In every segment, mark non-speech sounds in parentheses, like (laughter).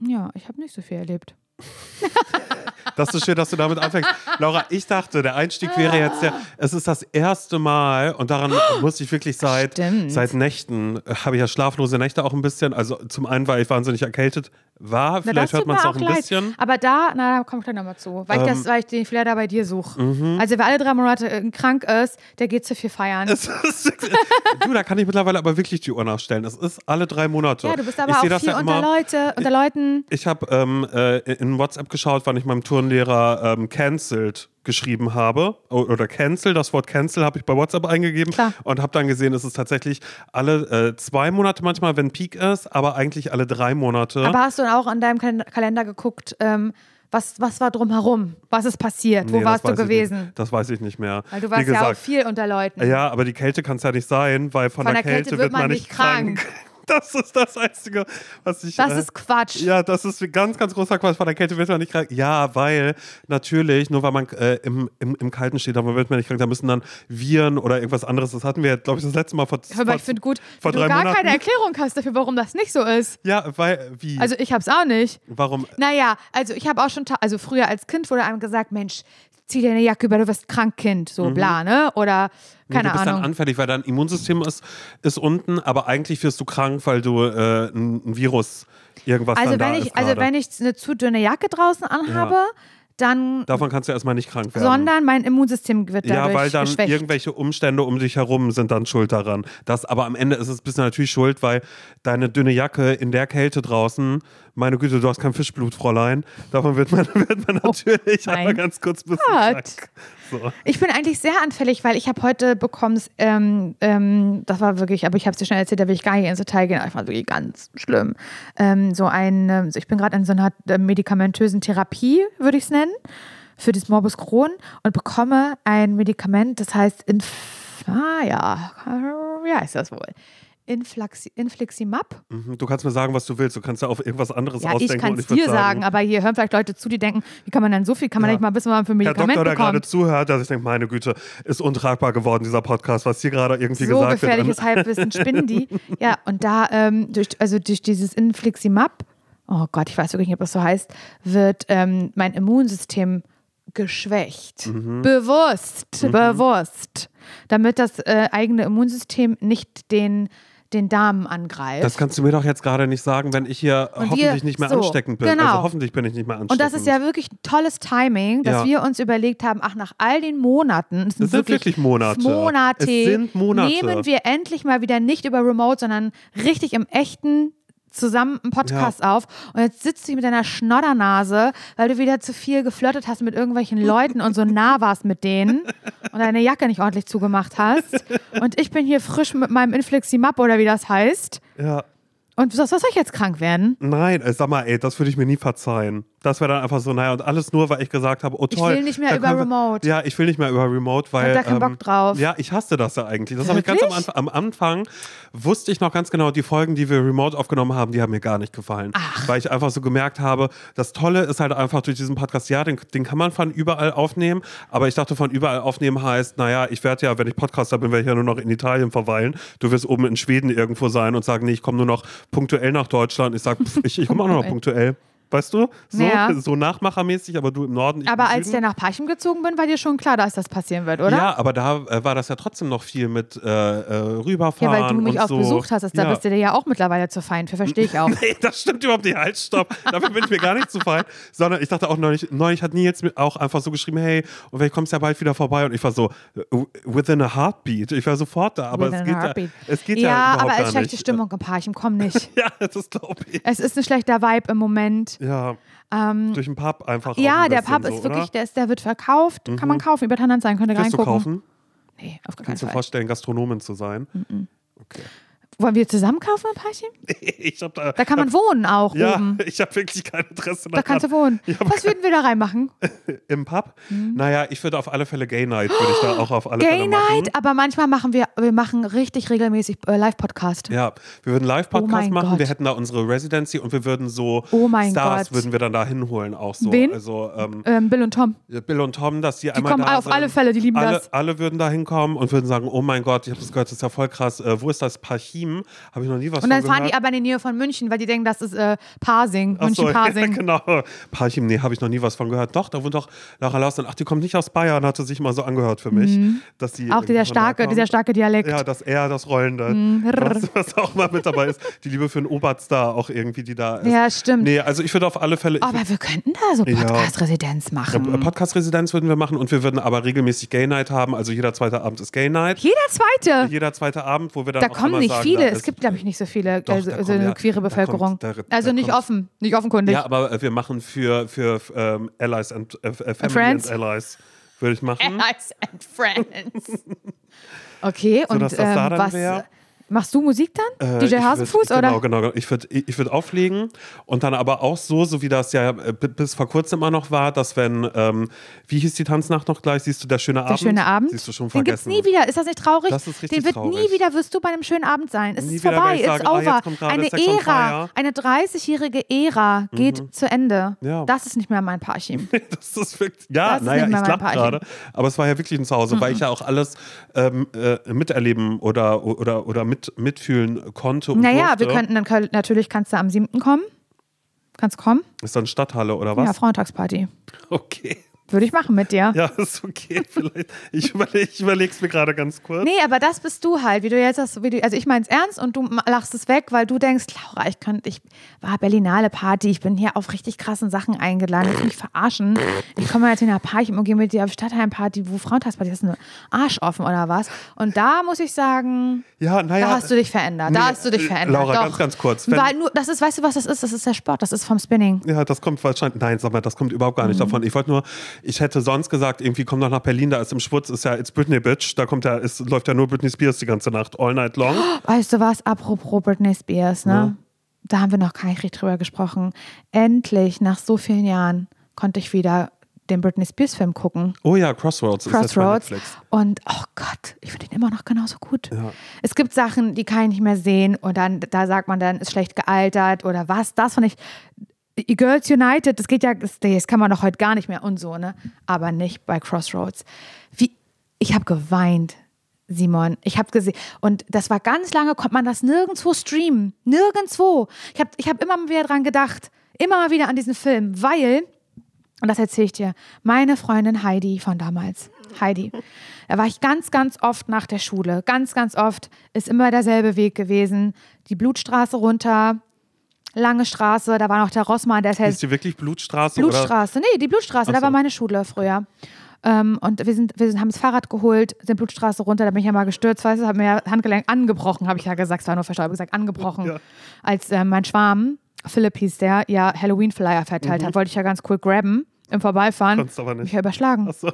Ja, ich habe nicht so viel erlebt. (laughs) Das ist schön, dass du damit anfängst. Laura, ich dachte, der Einstieg wäre jetzt der, es ist das erste Mal und daran muss ich wirklich seit, Stimmt. seit Nächten, äh, habe ich ja schlaflose Nächte auch ein bisschen. Also zum einen, weil ich wahnsinnig erkältet war, Na, vielleicht hört man es auch ein leid. bisschen. Aber da, na, da komme ich gleich nochmal zu. Weil, ich Ähm. das, weil ich den Flair da bei dir suche. Mhm. Also, wer alle drei Monate krank ist, der geht zu viel feiern. Ist, du, da kann ich mittlerweile aber wirklich die Uhr nachstellen. Es ist alle drei Monate. ja, du bist ich aber sehe auch viel ja unter immer. Leute, unter Leuten. Ich habe ähm, äh, in WhatsApp geschaut, wann ich meinem Turnlehrer ähm, cancelled geschrieben habe oder cancel, das Wort cancel habe ich bei WhatsApp eingegeben Klar. und habe dann gesehen, es ist tatsächlich alle äh, zwei Monate manchmal, wenn Peak ist, aber eigentlich alle drei Monate. Aber hast du dann auch an deinem Kal- Kalender geguckt, ähm, was, was war drumherum? Was ist passiert? Wo Nee, warst du gewesen? Das weiß ich nicht mehr. Weil du warst ja auch gesagt, viel unter Leuten. Ja, aber die Kälte kann es ja nicht sein, weil von, Von der, der Kälte, wird man nicht krank. Das ist das Einzige, was ich. Das äh, ist Quatsch. Ja, das ist ein ganz, ganz großer Quatsch. Von der Kälte wird man nicht krank. Ja, weil natürlich, nur weil man äh, im, im, im Kalten steht, aber wird man nicht krank, da müssen dann Viren oder irgendwas anderes. Das hatten wir, glaube ich, das letzte Mal vor, Aber vor ich finde gut, vor wenn du drei gar Monaten. keine Erklärung hast dafür, warum das nicht so ist. Ja, weil, wie? Also ich hab's auch nicht. warum? Naja, also ich habe auch schon, also früher als Kind wurde einem gesagt, Mensch, zieh dir eine Jacke über, du wirst krank, Kind, so bla, ne? Oder keine du bist Ahnung. dann anfällig, weil dein Immunsystem ist, ist unten, aber eigentlich wirst du krank, weil du äh, ein, ein Virus irgendwas Also wenn ich, also wenn ich eine zu dünne Jacke draußen anhabe, dann, Davon kannst du erstmal nicht krank werden. sondern mein Immunsystem wird dadurch Ja, weil dann geschwächt. irgendwelche Umstände um dich herum sind dann schuld daran. Das, aber am Ende ist es bist du natürlich schuld, weil deine dünne Jacke in der Kälte draußen, meine Güte, du hast kein Fischblut, Fräulein. Davon wird man, (laughs) wird man natürlich Oh einmal ganz kurz krank. So. Ich bin eigentlich sehr anfällig, weil ich habe heute bekommen, ähm, ähm, das war wirklich, aber ich habe es dir schnell erzählt, da will ich gar nicht ins Detail gehen, aber ich fand wirklich ganz schlimm. Ähm, so ein, ähm, ich bin gerade in so einer äh, medikamentösen Therapie, würde ich es nennen, für das Morbus Crohn und bekomme ein Medikament, das heißt, Inf ah ja, wie heißt das wohl? Inflaxi Infliximab. Mhm, Du kannst mir sagen, was du willst. Du kannst ja auf irgendwas anderes Ja, ich ausdenken. kann und es ich dir sagen, aber hier hören vielleicht Leute zu, die denken, wie kann man denn so viel, kann man Ja. nicht mal wissen, was man für ein Herr Doktor, der gerade bekommt. zuhört, dass ich denke, meine Güte, ist untragbar geworden, dieser Podcast, was hier gerade irgendwie so gesagt wird. gefährliches Halbwissen (laughs) spinnen die. Ja, und da, ähm, durch, also durch dieses Infliximab, oh Gott, ich weiß wirklich nicht, ob das so heißt, wird ähm, mein Immunsystem geschwächt. Mhm. Bewusst, bewusst. Damit das äh, eigene Immunsystem nicht den, den Darm angreift. Das kannst du mir doch jetzt gerade nicht sagen, wenn ich hier Und hoffentlich wir- nicht mehr so, ansteckend bin. genau. Also hoffentlich bin ich nicht mehr ansteckend. und das ist ja wirklich tolles Timing, dass Ja. wir uns überlegt haben, ach, nach all den Monaten, es sind, Es sind wirklich Monate. Monate, Es sind Monate. nehmen wir endlich mal wieder nicht über Remote, sondern richtig im echten zusammen einen Podcast auf und jetzt sitzt du hier mit deiner Schnoddernase, weil du wieder zu viel geflirtet hast mit irgendwelchen Leuten und so (laughs) nah warst mit denen und deine Jacke nicht ordentlich zugemacht hast und ich bin hier frisch mit meinem Infliximab oder wie das heißt ja. und was soll ich jetzt krank werden? Nein, ey, sag mal, ey, das würde ich mir nie verzeihen. Das wäre dann einfach so, naja, und alles nur, weil ich gesagt habe, oh Ich toll. will nicht mehr über wir- Remote. Ja, ich will nicht mehr über Remote, weil. ähm, da keinen Bock drauf. Ja, ich hasste das ja eigentlich. Das habe ich ganz am? Anfang, am Anfang wusste ich noch ganz genau, die Folgen, die wir Remote aufgenommen haben, die haben mir gar nicht gefallen. Weil ich einfach so gemerkt habe, das Tolle ist halt einfach durch diesen Podcast, ja, den, den kann man von überall aufnehmen, aber ich dachte, von überall aufnehmen heißt, naja, ich werde ja, wenn ich Podcaster bin, werde ich ja nur noch in Italien verweilen. Du wirst oben in Schweden irgendwo sein und sagen, nee, ich komme nur noch punktuell nach Deutschland. Ich sage, ich, ich komme auch nur noch punktuell. Weißt du? So, Ja. so nachmachermäßig, aber du im Norden. Aber im als ich Süden. dann nach Parchim gezogen bin, war dir schon klar, dass das passieren wird, oder? Ja, aber da äh, war das ja trotzdem noch viel mit äh, äh, Ja, rüberfahren. weil du mich auch so. besucht hast, da ja. bist du dir ja auch mittlerweile zu fein für, verstehe ich auch. (laughs) Nee, das stimmt überhaupt nicht. Halt, stopp. Dafür bin ich mir gar nicht zu fein. Sondern ich dachte auch neulich, neulich hat Nils mir auch einfach so geschrieben, hey, und vielleicht kommst du ja bald wieder vorbei. Und ich war so, within a heartbeat. Ich war sofort da, aber es geht, ja, es geht ja, ja, aber es ist schlechte. Stimmung im Parchim, komm nicht. (laughs) Ja, das glaube ich. es ist ein schlechter Vibe im Moment. Ja, durch den Pub einfach. Ähm, Ja, ein der Pub so, ist wirklich, oder? der, ist, der wird verkauft, kann man kaufen, über Tannan sein, könnt ihr Willst du reingucken. kaufen? Nee, auf gar keinen Kannst du dir Fall. vorstellen, Gastronomin zu sein? Okay. Wollen wir zusammen kaufen im Parchim? (laughs) Ich hab da, Da kann man wohnen auch ja, oben. (laughs) ich habe wirklich kein Interesse Da kannst du wohnen. Was würden wir da reinmachen? (laughs) Im Pub? Naja, ich würde auf alle Fälle Gay Night, würde ich da auch auf alle Gay Fälle machen. Night, aber manchmal machen wir, wir machen richtig regelmäßig äh, Live-Podcast. Ja, wir würden einen Oh Live-Podcast mein machen, Gott. wir hätten da unsere Residency und wir würden so Oh mein Stars Gott. würden wir dann da hinholen auch so. Wen? Also ähm, Ähm, Bill und Tom. Bill und Tom, dass die, einmal kommen da auf sind. alle Fälle, die lieben alle, das. Alle würden da hinkommen und würden sagen, oh mein Gott, ich habe das gehört, das ist ja voll krass. Äh, wo ist das Parchim? Parchim habe ich noch nie was Und dann fahren gehört. die aber in die Nähe von München, weil die denken, das ist äh, Parsing, Ach so, (laughs) München-Parsing. genau. Parchim, nee, habe ich noch nie was von gehört. Doch, da wohnt doch Lara Larsen. Ach, die kommt nicht aus Bayern, hatte sich mal so angehört für mich. Dass die Mhm. Auch dieser da starke, dieser starke Dialekt. Ja, das R, das Rollende. Was, was auch mal mit dabei ist. Die Liebe für einen Oberstar auch irgendwie, die da ist. Ja, stimmt. Nee, also ich würde auf alle Fälle. Aber wir könnten da so Ja. Podcast-Residenz machen. Podcast-Residenz würden wir machen und wir würden aber regelmäßig Gay Night haben. Also jeder zweite Abend ist Gay Night. Jeder zweite. Jeder zweite Abend, wo wir dann Da auch kommen immer nicht sagen, viele. da Es gibt, glaube ich, nicht so viele, Doch, also, da so eine ja, queere da Bevölkerung. kommt- da- da also nicht kommt- offen, nicht offenkundig. Ja, aber wir machen für, für ähm, Allies and äh, äh, Family Friends? and Allies. Würde ich machen. Allies and Friends. (laughs) Okay, und dass das da ähm, dann was wär? Machst du Musik dann? Äh, DJ Hasenfuß würd, oder? Genau, genau. genau. Ich würde ich würd auflegen und dann aber auch so, so wie das ja äh, bis vor kurzem immer noch war, dass wenn, ähm, wie hieß die Tanznacht noch gleich? Siehst du, der schöne Der Abend? schöne Abend. Siehst du schon Den gibt's vergessen. nie wieder. Ist das nicht traurig? Das ist richtig Den wird traurig. nie wieder, wirst du bei einem schönen Abend sein. Es Nie ist vorbei, sagen, it's ah, over. gerade eine Ära. Mhm. eine 30-jährige Ära geht zu Ende. Ja. Das ist nicht mehr mein Parchim. (laughs) Das ist wirklich, ja, Das ist naja, nicht mehr ich mein gerade, aber es war ja wirklich ein Zuhause, weil ich ja auch alles ähm, äh, miterleben oder, oder, oder mit, mitfühlen konnte und naja, durfte. wir könnten dann, natürlich kannst du am 7. kommen. Kannst kommen? Ist dann Stadthalle oder was? Ja, Frauentagsparty. (laughs) Okay. Würde ich machen mit dir. Ja, (laughs) ist okay. Vielleicht. Ich überlege ich überleg's mir gerade ganz kurz. Nee, aber das bist du halt, wie du jetzt hast, wie du, also ich mein's ernst und du lachst es weg, weil du denkst, Laura, ich könnte, ich war Berlinale Party, ich bin hier auf richtig krassen Sachen eingeladen, ich will mich verarschen. Ich komme jetzt in einer Party und gehe mit dir auf Stadtheim Party, wo Frauentagsparty ist, eine Arsch offen oder was? Und da muss ich sagen, Ja, naja. da hast du dich verändert, da nee, hast du dich äh, verändert. Laura, Doch. ganz, ganz kurz. Weil nur, das ist, weißt du, was das ist? Das ist der Sport, das ist vom Spinning. Ja, das kommt wahrscheinlich. Nein, sag mal, das kommt überhaupt gar Mhm. nicht davon. Ich wollte nur, ich hätte sonst gesagt, irgendwie komm doch nach Berlin, da ist im Schwutz, ist ja It's Britney Bitch, da kommt ja, ist, läuft ja nur Britney Spears die ganze Nacht, all night long. Weißt du was, apropos Britney Spears, ne? Ja. Da haben wir noch gar nicht richtig drüber gesprochen. Endlich, nach so vielen Jahren, konnte ich wieder den Britney Spears Film gucken. Oh ja, Crossroads, Crossroads. Und oh Gott, ich finde ihn immer noch genauso gut. Ja. Es gibt Sachen, die kann ich nicht mehr sehen und dann, da sagt man dann, ist schlecht gealtert oder was. Das fand ich. Girls United, das geht ja, das, kann man doch heute gar nicht mehr und so, ne? Aber nicht bei Crossroads. Wie, ich habe geweint, Simon. Ich habe gesehen, und das war ganz lange, konnte man das nirgendwo streamen. Nirgendwo. Ich habe ich hab immer wieder dran gedacht, immer mal wieder an diesen Film, weil und das erzähle ich dir. Meine Freundin Heidi von damals. Heidi. Da war ich ganz, ganz oft nach der Schule. Ganz, ganz oft. Ist immer derselbe Weg gewesen. Die Blutstraße runter, lange Straße. Da war noch der Rossmann, der ist Ist die wirklich Blutstraße? Blutstraße. Nee, die Blutstraße. Ach Da war meine Schule früher. Ähm, und wir, sind, wir sind, haben das Fahrrad geholt, sind Blutstraße runter, da bin ich ja mal gestürzt, weißt du, habe mir ja Handgelenk angebrochen, habe ich ja gesagt, es war nur verstaubt, gesagt, angebrochen. Ja. Als äh, mein Schwarm, Philipp hieß der, ja Halloween-Flyer verteilt Mhm. hat, wollte ich ja ganz cool grabben im Vorbeifahren. Konntest aber nicht. Mich ja überschlagen. Ach so.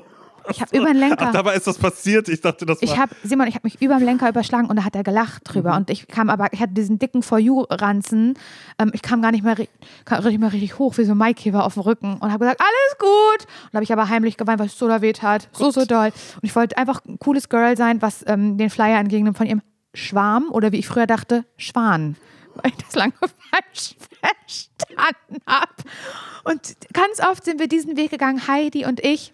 Ich habe über den Lenker. Ach, dabei ist das passiert. Ich dachte, das war. Ich habe, Simon, ich habe mich über dem Lenker überschlagen und da hat er gelacht drüber. Mhm. Und ich kam aber, ich hatte diesen dicken For You-Ranzen. Ähm, ich kam gar nicht mehr, kam nicht mehr richtig hoch, wie so ein Maikäfer auf dem Rücken und habe gesagt, alles gut. Und habe ich aber heimlich geweint, weil es so da weht hat. So, so doll. Und ich wollte einfach ein cooles Girl sein, was ähm, den Flyer entgegennimmt von ihrem Schwarm oder wie ich früher dachte, Schwan. (laughs) Weil ich das lange (laughs) falsch verstanden habe. Und ganz oft sind wir diesen Weg gegangen, Heidi und ich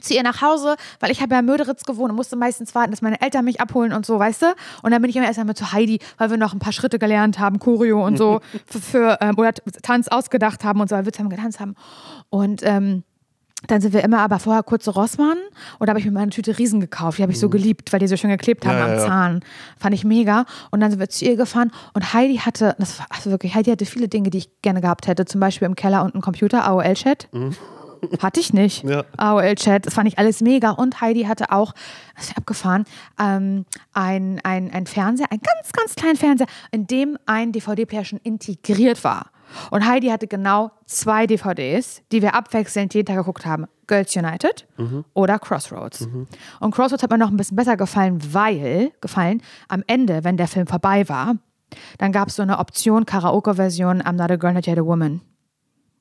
zu ihr nach Hause, weil ich habe ja in Möderitz gewohnt und musste meistens warten, dass meine Eltern mich abholen und so, weißt du? Und dann bin ich immer erst einmal zu Heidi, weil wir noch ein paar Schritte gelernt haben, Choreo und so, (laughs) für, für ähm, oder Tanz ausgedacht haben und so, weil wir zusammen getanzt haben. Und ähm, dann sind wir immer aber vorher kurz zu Rossmann oder habe ich mir meine Tüte Riesen gekauft. Die habe ich so geliebt, weil die so schön geklebt haben Mhm. Ja, am ja. Zahn. Fand ich mega. Und dann sind wir zu ihr gefahren und Heidi hatte, das war also wirklich, Heidi hatte viele Dinge, die ich gerne gehabt hätte. Zum Beispiel im Keller unten Computer, AOL-Chat. Hatte ich nicht. Ja. AOL-Chat, das fand ich alles mega. Und Heidi hatte auch, das ist abgefahren, ähm, ein, ein, ein Fernseher, einen ganz, ganz kleinen Fernseher, in dem ein DVD-Player schon integriert war. Und Heidi hatte genau zwei DVDs, die wir abwechselnd jeden Tag geguckt haben. Girls United oder Crossroads. Und Crossroads hat mir noch ein bisschen besser gefallen, weil, gefallen, am Ende, wenn der Film vorbei war, dann gab es so eine Option, Karaoke-Version I'm not a girl, not yet a woman.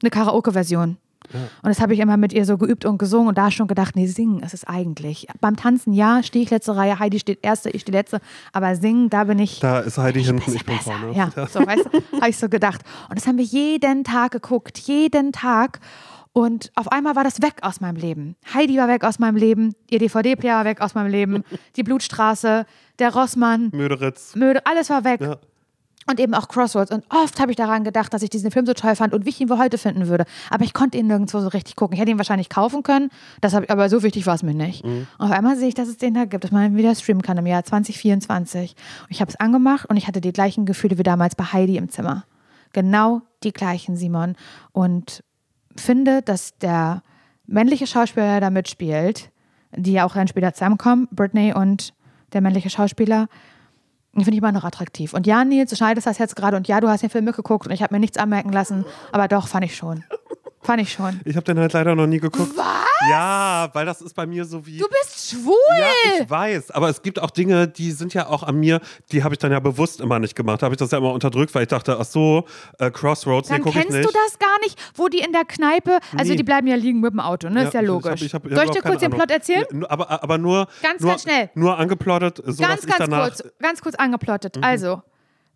Eine Karaoke-Version. Und das habe ich immer mit ihr so geübt und gesungen und da schon gedacht, nee, singen ist es eigentlich. Beim Tanzen, ja, stehe ich letzte Reihe, Heidi steht erste, ich stehe letzte, aber singen, da bin ich da ist Heidi hinten, ich bin besser. vorne. (laughs) Ja, so, weißt du, habe ich so gedacht. Und das haben wir jeden Tag geguckt, jeden Tag. Und auf einmal war das weg aus meinem Leben. Heidi war weg aus meinem Leben, ihr DVD-Player war weg aus meinem Leben, die Blutstraße, der Rossmann, Möderitz. Möde, alles war weg. Ja. Und eben auch Crossroads. Und oft habe ich daran gedacht, dass ich diesen Film so toll fand und wie ich ihn wohl heute finden würde. Aber ich konnte ihn nirgendwo so richtig gucken. Ich hätte ihn wahrscheinlich kaufen können, das hab, aber so wichtig war es mir nicht. Und auf einmal sehe ich, dass es den da gibt, dass man ihn wieder streamen kann im Jahr 2024. Und ich habe es angemacht und ich hatte die gleichen Gefühle wie damals bei Heidi im Zimmer. Genau die gleichen, Simon. Und finde, dass der männliche Schauspieler, der da mitspielt, die ja auch dann später zusammenkommen, Britney und der männliche Schauspieler, finde ich immer noch attraktiv. Und ja, Nils, du schneidest das jetzt gerade und ja, du hast den Film mitgeguckt und ich habe mir nichts anmerken lassen, aber doch, fand ich schon. Fand ich schon. Ich habe den halt leider noch nie geguckt. Was? Ja, weil das ist bei mir so wie. Du bist schwul! Ja, ich weiß, aber es gibt auch Dinge, die sind ja auch an mir, die habe ich dann ja bewusst immer nicht gemacht. Da habe ich das ja immer unterdrückt, weil ich dachte, ach so, äh, Crossroads, Dann gucke ich kennst nicht. du das gar nicht, wo die in der Kneipe, also Nee. die bleiben ja liegen mit dem Auto, ne? ist ja ich- logisch. Ich hab, ich hab Soll ich dir kurz den Plot erzählen? Ja, aber, aber nur. Ganz, nur, ganz schnell. Nur angeplottet, so Ganz, ich ganz danach. kurz, ganz kurz angeplottet. Mhm. Also,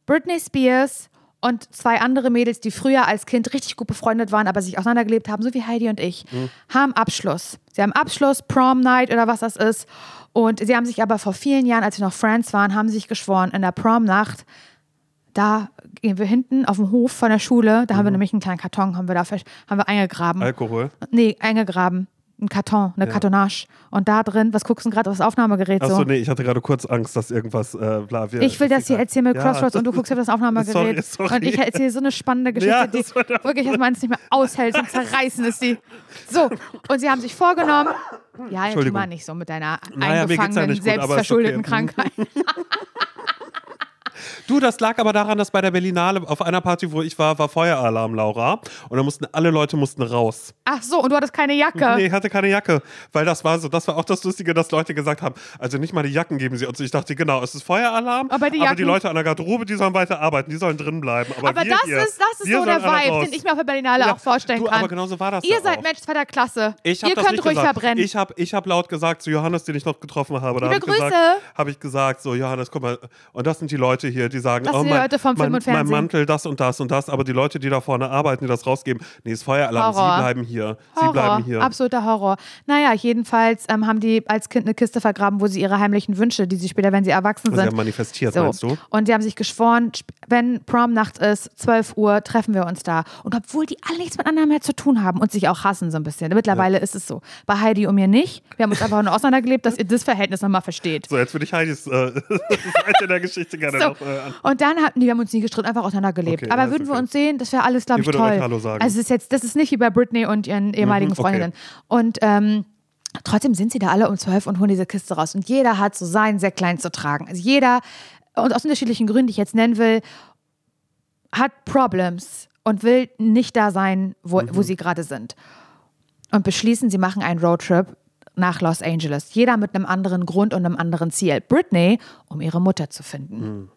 Britney Spears und zwei andere Mädels, die früher als Kind richtig gut befreundet waren, aber sich auseinandergelebt haben, so wie Heidi und ich, Mhm. haben Abschluss. Sie haben Abschluss, Prom Night oder was das ist. Und sie haben sich aber vor vielen Jahren, als sie noch Friends waren, haben sich geschworen, in der Prom-Nacht, da gehen wir hinten auf dem Hof von der Schule, da haben Mhm. wir nämlich einen kleinen Karton, haben wir da haben wir eingegraben. Alkohol. nee, eingegraben. Ein Karton, eine Kartonage. Und da drin, was guckst du gerade auf das Aufnahmegerät so? Achso, nee, ich hatte gerade kurz Angst, dass irgendwas. Äh, bla, wir, Ich will das hier erzählen mit Ja, Crossroads und du (laughs) guckst auf das Aufnahmegerät. Sorry, sorry. Und ich erzähle so eine spannende Geschichte, Ja, die wirklich, dass man es nicht mehr aushält und zerreißen ist die. So, und sie haben sich vorgenommen, ja, jetzt mal nicht so mit deiner Naja, ja eingefangenen, selbstverschuldeten okay. Krankheit. (laughs) Du, das lag aber daran, dass bei der Berlinale auf einer Party, wo ich war, war Feueralarm, Laura. Und da mussten alle Leute mussten raus. Ach so, und du hattest keine Jacke. Nee, ich hatte keine Jacke. Weil das war so, das war auch das Lustige, dass Leute gesagt haben, also nicht mal die Jacken geben sie uns. Ich dachte, genau, es ist Feueralarm. Aber die Jacken- Leute an der Garderobe, die sollen weiter arbeiten, die sollen drin bleiben. Aber, Aber wir das hier, ist, das ist so der Vibe, den ich mir auf der Berlinale Ja, auch vorstellen du, kann. aber genau so war das Ihr ja seid auch. Mensch zweiter Klasse. Ich Ihr könnt nicht ruhig gesagt. verbrennen. Ich habe ich hab laut gesagt zu Johannes, den ich noch getroffen habe. Da Liebe habe ich, gesagt, Grüße. hab ich gesagt, so Johannes, guck mal, und das sind die Leute hier, die sagen, Das oh, sind mein, Leute vom Film mein, mein Mantel, das und das und das, aber die Leute, die da vorne arbeiten, die das rausgeben, nee, ist Feueralarm, Horror. sie bleiben hier. Sie Horror, bleiben hier. absoluter Horror. Naja, jedenfalls ähm, haben die als Kind eine Kiste vergraben, wo sie ihre heimlichen Wünsche, die sie später, wenn sie erwachsen Und sie sind, haben manifestiert, so. meinst du? Und sie haben sich geschworen, wenn Prom-Nacht ist, 12 Uhr, treffen wir uns da. Und obwohl die alle nichts miteinander mehr zu tun haben und sich auch hassen so ein bisschen. Mittlerweile ist es so. Bei Heidi und mir nicht. Wir haben uns einfach nur auseinandergelebt, dass ihr das Verhältnis nochmal versteht. So, jetzt würde ich Heidis äh, (laughs) Seite der Geschichte gerne So. noch äh. Und dann hatten die, wir haben uns nie gestritten, einfach auseinandergelebt. Okay, Aber würden wir okay. uns sehen, das wäre alles, glaube Ich ich, toll. Hallo sagen. Also es ist jetzt, das ist nicht wie bei Britney und ihren ehemaligen Mhm, okay. Freundinnen. Und ähm, trotzdem sind sie da alle um zwölf und holen diese Kiste raus. Und jeder hat so sehr klein zu tragen. Also jeder, und aus unterschiedlichen Gründen, die ich jetzt nennen will, hat Problems und will nicht da sein, wo, Mhm. wo sie gerade sind. Und beschließen, sie machen einen Roadtrip nach Los Angeles. Jeder mit einem anderen Grund und einem anderen Ziel. Britney, um ihre Mutter zu finden.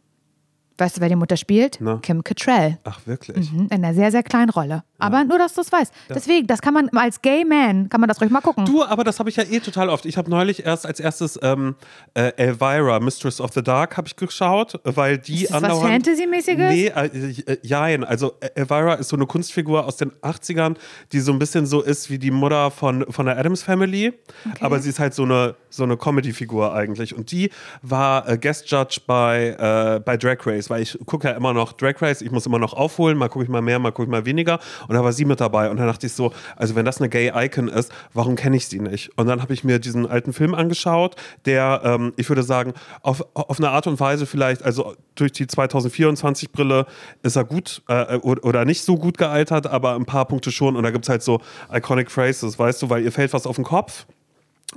Weißt du, wer die Mutter spielt? Na. Kim Cattrall. Ach, wirklich? Mhm, In einer sehr, sehr kleinen Rolle. Aber nur, dass du es weißt. Deswegen, das kann man als Gay Man, kann man das ruhig mal gucken. Du, aber das habe ich ja eh total oft. Ich habe neulich erst als erstes ähm, äh, Elvira, Mistress of the Dark, habe ich geschaut, weil die Ist das was Fantasy-mäßiges? Nee, äh, äh, jein. Also äh, Elvira ist so eine Kunstfigur aus den 80ern, die so ein bisschen so ist wie die Mutter von, von der Adams Family. Aber sie ist halt so eine, so eine Comedy-Figur eigentlich. Und die war äh, Guest Judge bei, äh, bei Drag Race, weil ich gucke ja immer noch Drag Race, ich muss immer noch aufholen, mal gucke ich mal mehr, mal gucke ich mal weniger. Und da war sie mit dabei. Und dann dachte ich so, also wenn das eine Gay-Icon ist, warum kenne ich sie nicht? Und dann habe ich mir diesen alten Film angeschaut, der, ähm, ich würde sagen, auf, auf eine Art und Weise vielleicht, also durch die 2024-Brille ist er gut äh, oder nicht so gut gealtert, aber ein paar Punkte schon. Und da gibt es halt so iconic phrases, weißt du, weil ihr fällt was auf den Kopf.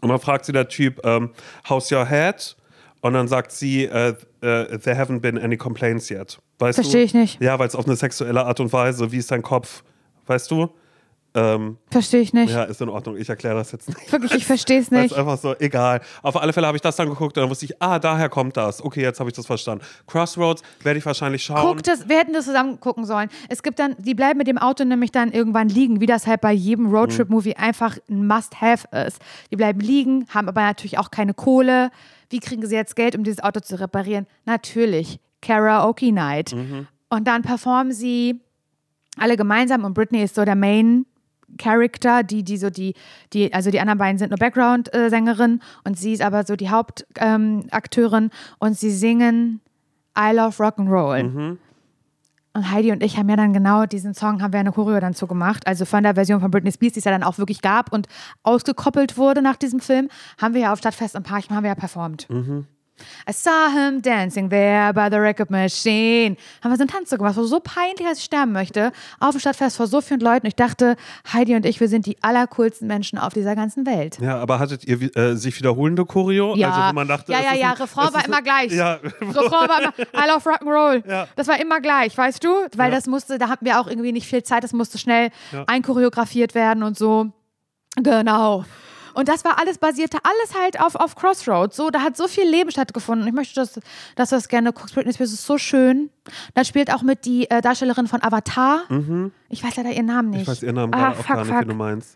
Und dann fragt sie der Typ, ähm, how's your head? Und dann sagt sie, äh, äh, there haven't been any complaints yet. Weißt Verstehe ich nicht. Ja, weil es auf eine sexuelle Art und Weise, wie ist dein Kopf? Weißt du? Ähm, Verstehe ich nicht. ja, ist in Ordnung. Ich erkläre das jetzt nicht. Wirklich, ich verstehe (laughs) es Das nicht. ist einfach so, egal. Auf alle Fälle habe ich das dann geguckt und dann wusste ich, ah, daher kommt das. Okay, jetzt habe ich das verstanden. Crossroads werde ich wahrscheinlich schauen. Guckt es, wir hätten das zusammen gucken sollen. Es gibt dann, die bleiben mit dem Auto nämlich dann irgendwann liegen, wie das halt bei jedem Roadtrip-Movie einfach ein Must-Have ist. Die bleiben liegen, haben aber natürlich auch keine Kohle. Wie kriegen sie jetzt Geld, um dieses Auto zu reparieren? Natürlich, Karaoke Night. Und dann performen sie alle gemeinsam und Britney ist so der Main Charakter, die, die so die, die, also die anderen beiden sind nur Background-Sängerin und sie ist aber so die Hauptakteurin ähm, und sie singen I Love Rock'n'Roll. Mhm. Und Heidi und ich haben ja dann genau diesen Song, haben wir eine Choreo dann so gemacht. Also von der Version von Britney Spears, die es ja dann auch wirklich gab und ausgekoppelt wurde nach diesem Film, haben wir ja auf Stadtfest und Parchim haben wir ja performt. Mhm. I saw him dancing there by the record machine. Haben wir so einen Tanz so gemacht, das war so peinlich, als ich sterben möchte. Auf dem Stadtfest vor so vielen Leuten. Ich dachte, Heidi und ich, wir sind die allercoolsten Menschen auf dieser ganzen Welt. Ja, aber hattet ihr äh, sich wiederholende Choreo? Ja, also, wo man dachte, ja, ja, ja. Ein, Refrain war immer gleich. Ja. Refrain war immer, I love Rock'n'Roll. Ja. Das war immer gleich, weißt du? Weil ja. das musste, da hatten wir auch irgendwie nicht viel Zeit, das musste schnell ja. einchoreografiert werden und so. Genau. Und das war alles basierte alles halt auf, auf Crossroads. So, da hat so viel Leben stattgefunden. Ich möchte, dass, dass du das gerne guckst. Britney Spears ist so schön. Da spielt auch mit die äh, Darstellerin von Avatar. Mhm. Ich weiß leider ihren Namen nicht. Ich weiß ihren Namen ah, auch fuck, gar nicht, fuck. wie du meinst.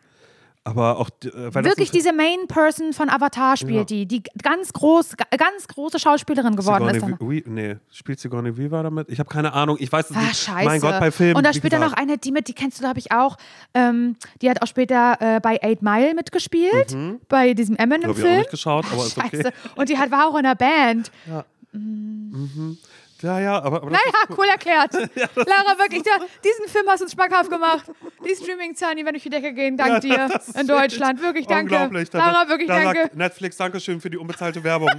Aber auch äh, wirklich diese Main Person von Avatar spielt ja. die, die ganz groß, ganz große Schauspielerin geworden Sigourney ist. Nee, spielt Sigourney Weaver damit? Ich habe keine Ahnung. Ich weiß es ah, nicht. Scheiße. Mein Gott, bei Filmen. Und da spielt dann noch eine, die mit, die kennst du, glaube ich auch. Ähm, die hat auch später äh, bei Eight Mile mitgespielt, mhm. bei diesem Eminem-Film. Habe ich auch nicht geschaut, aber ist okay. Und die hat, war auch in der Band. Ja. Mhm. Ja, ja, aber. aber naja, cool. cool erklärt. (laughs) ja, Lara, wirklich, ja, diesen Film hast du uns schmackhaft gemacht. Die Streaming-Zahlen, die werden durch die Decke gehen, dank ja, dir. In Deutschland. Wirklich, danke. Unglaublich. Lara, wirklich, da danke. Netflix, danke schön für die unbezahlte Werbung,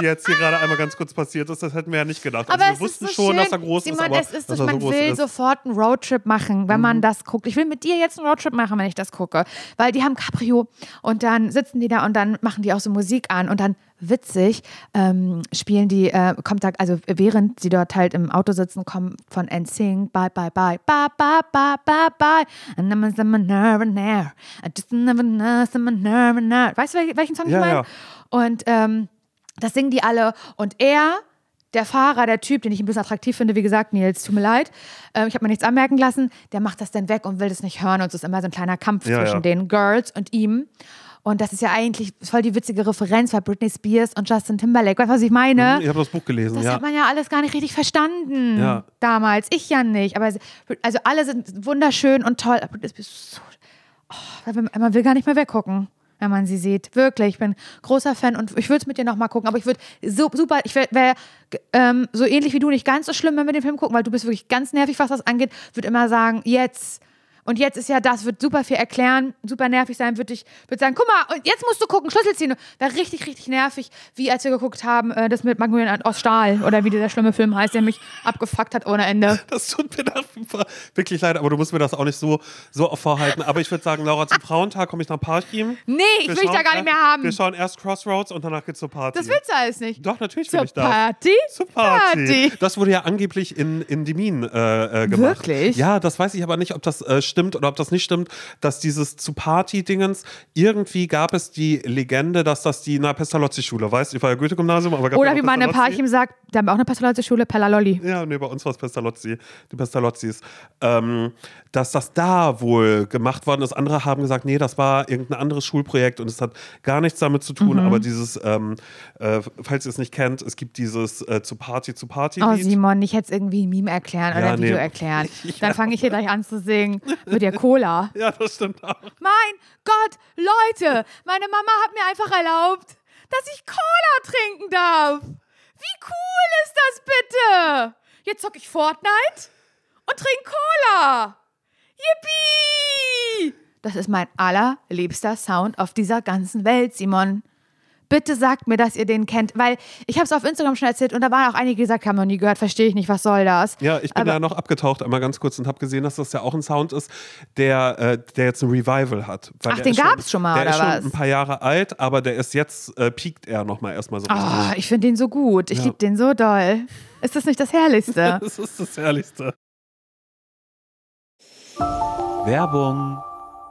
die jetzt hier gerade einmal ganz kurz passiert ist. Das hätten wir ja nicht gedacht. Also, aber wir wussten so schon, schön. dass er groß Simon, ist. Aber es ist, dass man so will ist. sofort einen Roadtrip machen, wenn mhm. man das guckt. Ich will mit dir jetzt einen Roadtrip machen, wenn ich das gucke. Weil die haben Cabrio und dann sitzen die da und dann machen die auch so Musik an und dann witzig, ähm, spielen die, äh, kommt da, also während sie dort halt im Auto sitzen, kommen von NSYNC, bye, bye, bye, bye, bye, bye, bye, bye, and I'm a nerve I just never know, nerve Weißt du, welchen Song ja, ich meine? Ja. Und ähm, das singen die alle und er der Fahrer, der Typ, den ich ein bisschen attraktiv finde, wie gesagt, Nils, tut mir leid, äh, ich habe mir nichts anmerken lassen, der macht das dann weg und will das nicht hören und es ist immer so ein kleiner Kampf ja, zwischen ja. den Girls und ihm. Und das ist ja eigentlich voll die witzige Referenz bei Britney Spears und Justin Timberlake. Weißt du, was ich meine? Mhm, ich habe das Buch gelesen. Das ja. hat man ja alles gar nicht richtig verstanden ja. damals. Ich ja nicht. Aber also alle sind wunderschön und toll. Britney Spears so, oh, man will gar nicht mehr weggucken wenn man sie sieht. Wirklich, ich bin großer Fan und ich würde es mit dir nochmal gucken. Aber ich würde so, super, ich wäre wär, ähm, so ähnlich wie du, nicht ganz so schlimm, wenn wir den Film gucken, weil du bist wirklich ganz nervig, was das angeht. Würde immer sagen, jetzt und jetzt ist ja das, wird super viel erklären, super nervig sein, würde ich würd sagen, guck mal, und jetzt musst du gucken, Schlüssel ziehen. Wäre richtig, richtig nervig, wie als wir geguckt haben, äh, das mit Magnolien aus Stahl oder wie dieser schlimme Film heißt, der mich abgefuckt hat ohne Ende. Das tut mir wirklich leid, aber du musst mir das auch nicht so, so vorhalten. Aber ich würde sagen, Laura, zum Frauentag komme ich nach Parchim. Nee, ich will dich da gar nicht mehr haben. Wir schauen erst Crossroads und danach geht's zur Party. Das willst du alles nicht. Doch, natürlich will zur ich das. Party? Zur Party? Party. Das wurde ja angeblich in, in Demin äh, äh, gemacht. Wirklich? Ja, das weiß ich aber nicht, ob das äh, stimmt oder ob das nicht stimmt stimmt, dass dieses zu Party-Dingens, irgendwie gab es die Legende, dass das die na Pestalozzi-Schule, weißt du, ich war ja Goethe-Gymnasium, aber gab Oder wie meine Parchim sagt, da haben wir auch eine Pestalozzi-Schule, Pellalolli. Ja, nee, bei uns war es Pestalozzi, die Pestalozzis. Ähm, dass das da wohl gemacht worden ist. Andere haben gesagt, nee, das war irgendein anderes Schulprojekt und es hat gar nichts damit zu tun. Mhm. Aber dieses, ähm, äh, falls ihr es nicht kennt, es gibt dieses äh, zu Party zu Party. Oh Simon, ich hätte es irgendwie ein Meme erklären ja, oder ein Video nee. erklären. (laughs) Dann fange ich hier gleich an zu singen. (laughs) Wird ja Cola. (laughs) ja, das stimmt auch. Mein Gott, Leute, meine Mama hat mir einfach erlaubt, dass ich Cola trinken darf. Wie cool ist das bitte? Jetzt zocke ich Fortnite und trinke Cola. Yippie! Das ist mein allerliebster Sound auf dieser ganzen Welt, Simon. Bitte sagt mir, dass ihr den kennt, weil ich habe es auf Instagram schon erzählt und da waren auch einige, die gesagt haben, noch nie gehört, verstehe ich nicht, was soll das? Ja, ich bin aber, da noch abgetaucht einmal ganz kurz und habe gesehen, dass das ja auch ein Sound ist, der, äh, der jetzt ein Revival hat. Ach, den gab es schon mal, der oder ist schon was? ein paar Jahre alt, aber der ist jetzt, äh, piekt er nochmal erstmal so Oh, ich finde den so gut. Ich ja. liebe den so doll. Ist das nicht das Herrlichste? (laughs) das ist das Herrlichste. Werbung.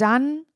dann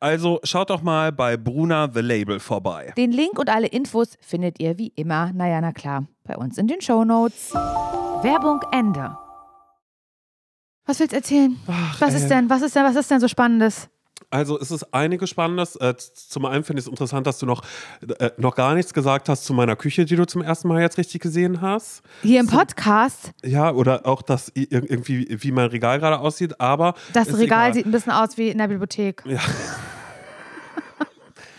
Also schaut doch mal bei Bruna The Label vorbei. Den Link und alle Infos findet ihr wie immer, naja, na klar, bei uns in den Shownotes. Werbung Ende. Was willst du erzählen? was ist ey. denn? Was ist denn? Was ist denn so Spannendes? Also es ist einiges Spannendes. Äh, zum einen finde ich es interessant, dass du noch, äh, noch gar nichts gesagt hast zu meiner Küche, die du zum ersten Mal jetzt richtig gesehen hast. Hier im Podcast, Ja, oder auch das irgendwie, wie mein Regal gerade aussieht, aber. das Regal egal. sieht ein bisschen aus wie in der Bibliothek.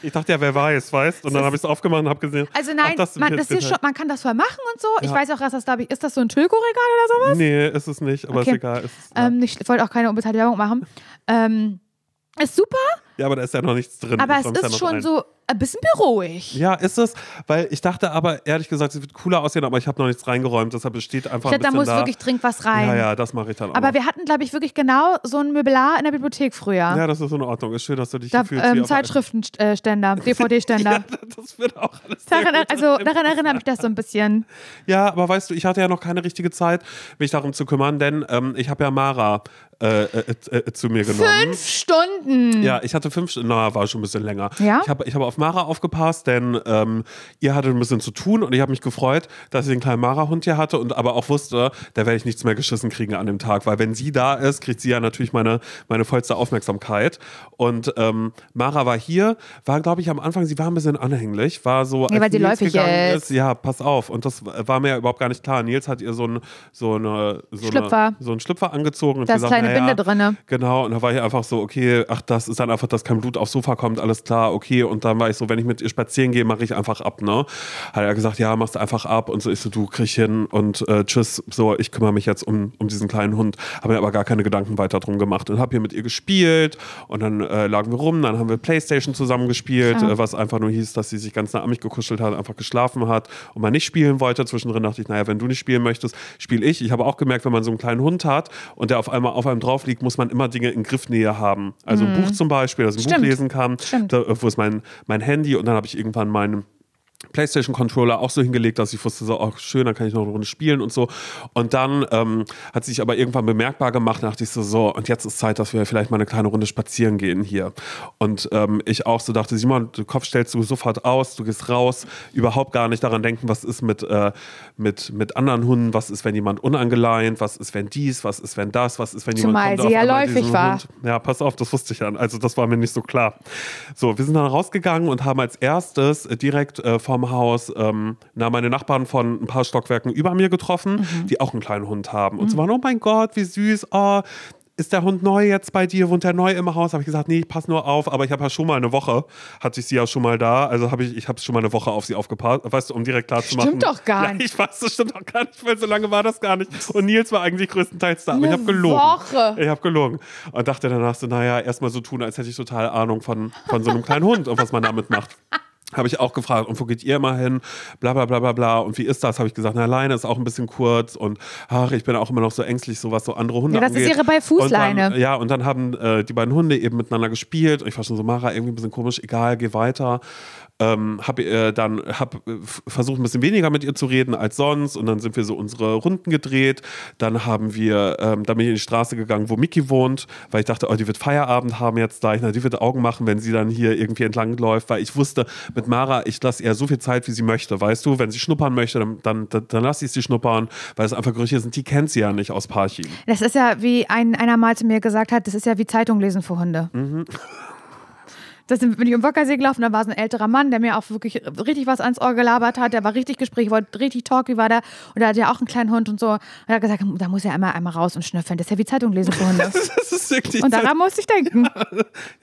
Ich dachte ja, wer weiß, weißt? Und dann habe ich es aufgemacht und habe gesehen. Also nein, ach, das man, schon, man kann das voll machen und so. Ich Ja. weiß auch, dass das, ich, ist das so ein Tülko-Regal oder sowas? Nee, ist es nicht, aber Okay. ist egal. Ist, ja. Ähm, ich wollte auch keine unbezahlte Werbung machen. Ähm, ist super, ja, aber da ist ja noch nichts drin. aber es ist schon ein. so ein bisschen büroig. Ja, ist es, weil ich dachte aber, ehrlich gesagt, es wird cooler aussehen, aber ich habe noch nichts reingeräumt, deshalb steht einfach Ich ein glaube, da bisschen muss da. wirklich dringend was rein. ja, ja, das mache ich dann auch. Aber wir hatten, glaube ich, wirklich genau so ein Möbelar in der Bibliothek früher. ja, das ist in Ordnung. Ist schön, dass du dich da, fühlst. ähm, Zeitschriftenständer, (laughs) DVD-Ständer. Ja, das wird auch alles Daran, gut also daran erinnert mich das so ein bisschen. Ja, aber weißt du, ich hatte ja noch keine richtige Zeit, mich darum zu kümmern, denn ähm, ich habe ja Mara äh, äh, äh, zu mir genommen. Fünf Stunden. Ja, ich hatte fünf Stunden, na, war schon ein bisschen länger. Ja? Ich habe ich hab auf Mara aufgepasst, denn ähm, ihr hattet ein bisschen zu tun und ich habe mich gefreut, dass ich einen kleinen Mara-Hund hier hatte und aber auch wusste, da werde ich nichts mehr geschissen kriegen an dem Tag, weil wenn sie da ist, kriegt sie ja natürlich meine, meine vollste Aufmerksamkeit. Und ähm, Mara war hier, war, glaube ich, am Anfang, sie war ein bisschen anhänglich, war so, Ja, weil sie Nils läufig gegangen ist. ja, pass auf. Und das war mir ja überhaupt gar nicht klar. Nils hat ihr so, ein, so, eine, so, Schlüpfer. Eine, so einen Schlüpfer angezogen und Da ist gesagt, kleine naja, Binde drinne. Genau, und da war ich einfach so, okay, ach, das ist dann einfach, dass kein Blut aufs Sofa kommt, alles klar, okay. Und dann war ich so, wenn ich mit ihr spazieren gehe, mache ich einfach ab, ne? Hat er gesagt, ja, machst du einfach ab und so ich so, du krieg hin und äh, tschüss, so, ich kümmere mich jetzt um, um diesen kleinen Hund. Habe mir aber gar keine Gedanken weiter drum gemacht und habe hier mit ihr gespielt und dann äh, lagen wir rum, dann haben wir Playstation zusammen gespielt, Ah. äh, was einfach nur hieß, dass sie sich ganz nah an mich gekuschelt hat, einfach geschlafen hat und man nicht spielen wollte. Zwischendrin dachte ich, naja, wenn du nicht spielen möchtest, spiele ich. Ich habe auch gemerkt, wenn man so einen kleinen Hund hat und der auf einmal auf einem drauf liegt, muss man immer Dinge in Griffnähe haben. Also ein Buch zum Beispiel, dass ich ein Mhm. Stimmt. Buch lesen kann, Stimmt. da, wo ist mein, mein Handy und dann habe ich irgendwann meinen PlayStation-Controller auch so hingelegt, dass ich wusste, so, oh, schön, dann kann ich noch eine Runde spielen und so. Und dann ähm, hat sich aber irgendwann bemerkbar gemacht, dachte ich so, so, und jetzt ist Zeit, dass wir vielleicht mal eine kleine Runde spazieren gehen hier. Und ähm, ich auch so dachte, Simon, den Kopf stellst du sofort aus, du gehst raus, überhaupt gar nicht daran denken, was ist mit, äh, mit, mit anderen Hunden, was ist, wenn jemand unangeleint, was ist, wenn dies, was ist, wenn das, was ist, wenn Zumal jemand kommt sie ja läufig war. Hund ja, pass auf, das wusste ich ja. Also das war mir nicht so klar. So, wir sind dann rausgegangen und haben als erstes direkt äh, vorm Haus ähm, na, meine Nachbarn von ein paar Stockwerken über mir getroffen, die auch einen kleinen Hund haben. Und sie waren, oh mein Gott, wie süß, oh, ist der Hund neu jetzt bei dir? Wohnt der neu im Haus? Habe ich gesagt, nee, ich passe nur auf, aber ich habe ja schon mal eine Woche, hatte ich sie ja schon mal da, also habe ich, ich habe schon mal eine Woche auf sie aufgepasst, weißt du, um direkt klar zu machen. Stimmt doch gar (laughs) ja, nicht. Ich weiß, das stimmt doch gar nicht, weil so lange war das gar nicht. Und Nils war eigentlich größtenteils da, aber ich Eine habe gelogen. Woche. Ich habe gelogen. Und dachte danach so, naja, erstmal so tun, als hätte ich total Ahnung von, von so einem kleinen Hund und was man damit macht. (laughs) Habe ich auch gefragt, und wo geht ihr immer hin? Bla bla bla bla bla. Und wie ist das? Habe ich gesagt, na, alleine ist auch ein bisschen kurz und ach, ich bin auch immer noch so ängstlich, so was so andere Hunde Ja, das ist angeht. ihre Beifußleine. Und dann, ja, und dann haben äh, die beiden Hunde eben miteinander gespielt. Und ich war schon so, Mara, irgendwie ein bisschen komisch, egal, geh weiter. Ähm, habe äh, dann hab, äh, versucht, ein bisschen weniger mit ihr zu reden als sonst. Und dann sind wir so unsere Runden gedreht. Dann haben wir, ähm, dann bin ich in die Straße gegangen, wo Miki wohnt, weil ich dachte, oh, die wird Feierabend haben jetzt da. Ich, na, die wird Augen machen, wenn sie dann hier irgendwie entlang läuft, weil ich wusste, mit Mara, ich lasse ihr so viel Zeit, wie sie möchte. Weißt du, wenn sie schnuppern möchte, dann, dann, dann, dann lasse ich sie schnuppern, weil es einfach Gerüche sind, die kennt sie ja nicht aus Parchim. Das ist ja, wie ein, einer mal zu mir gesagt hat, das ist ja wie Zeitung lesen für Hunde. Mhm. Da sind- bin ich im Wockersee gelaufen, da war so ein älterer Mann, der mir auch wirklich richtig was ans Ohr gelabert hat. Der war richtig Gespräch, wollte richtig talky war der. Und der hat ja auch einen kleinen Hund und so. Und er hat gesagt, da muss er einmal, einmal raus und schnüffeln. Das ist ja wie Zeitung lesen für Hunde. (laughs) Das ist wirklich Und daran musste ich denken.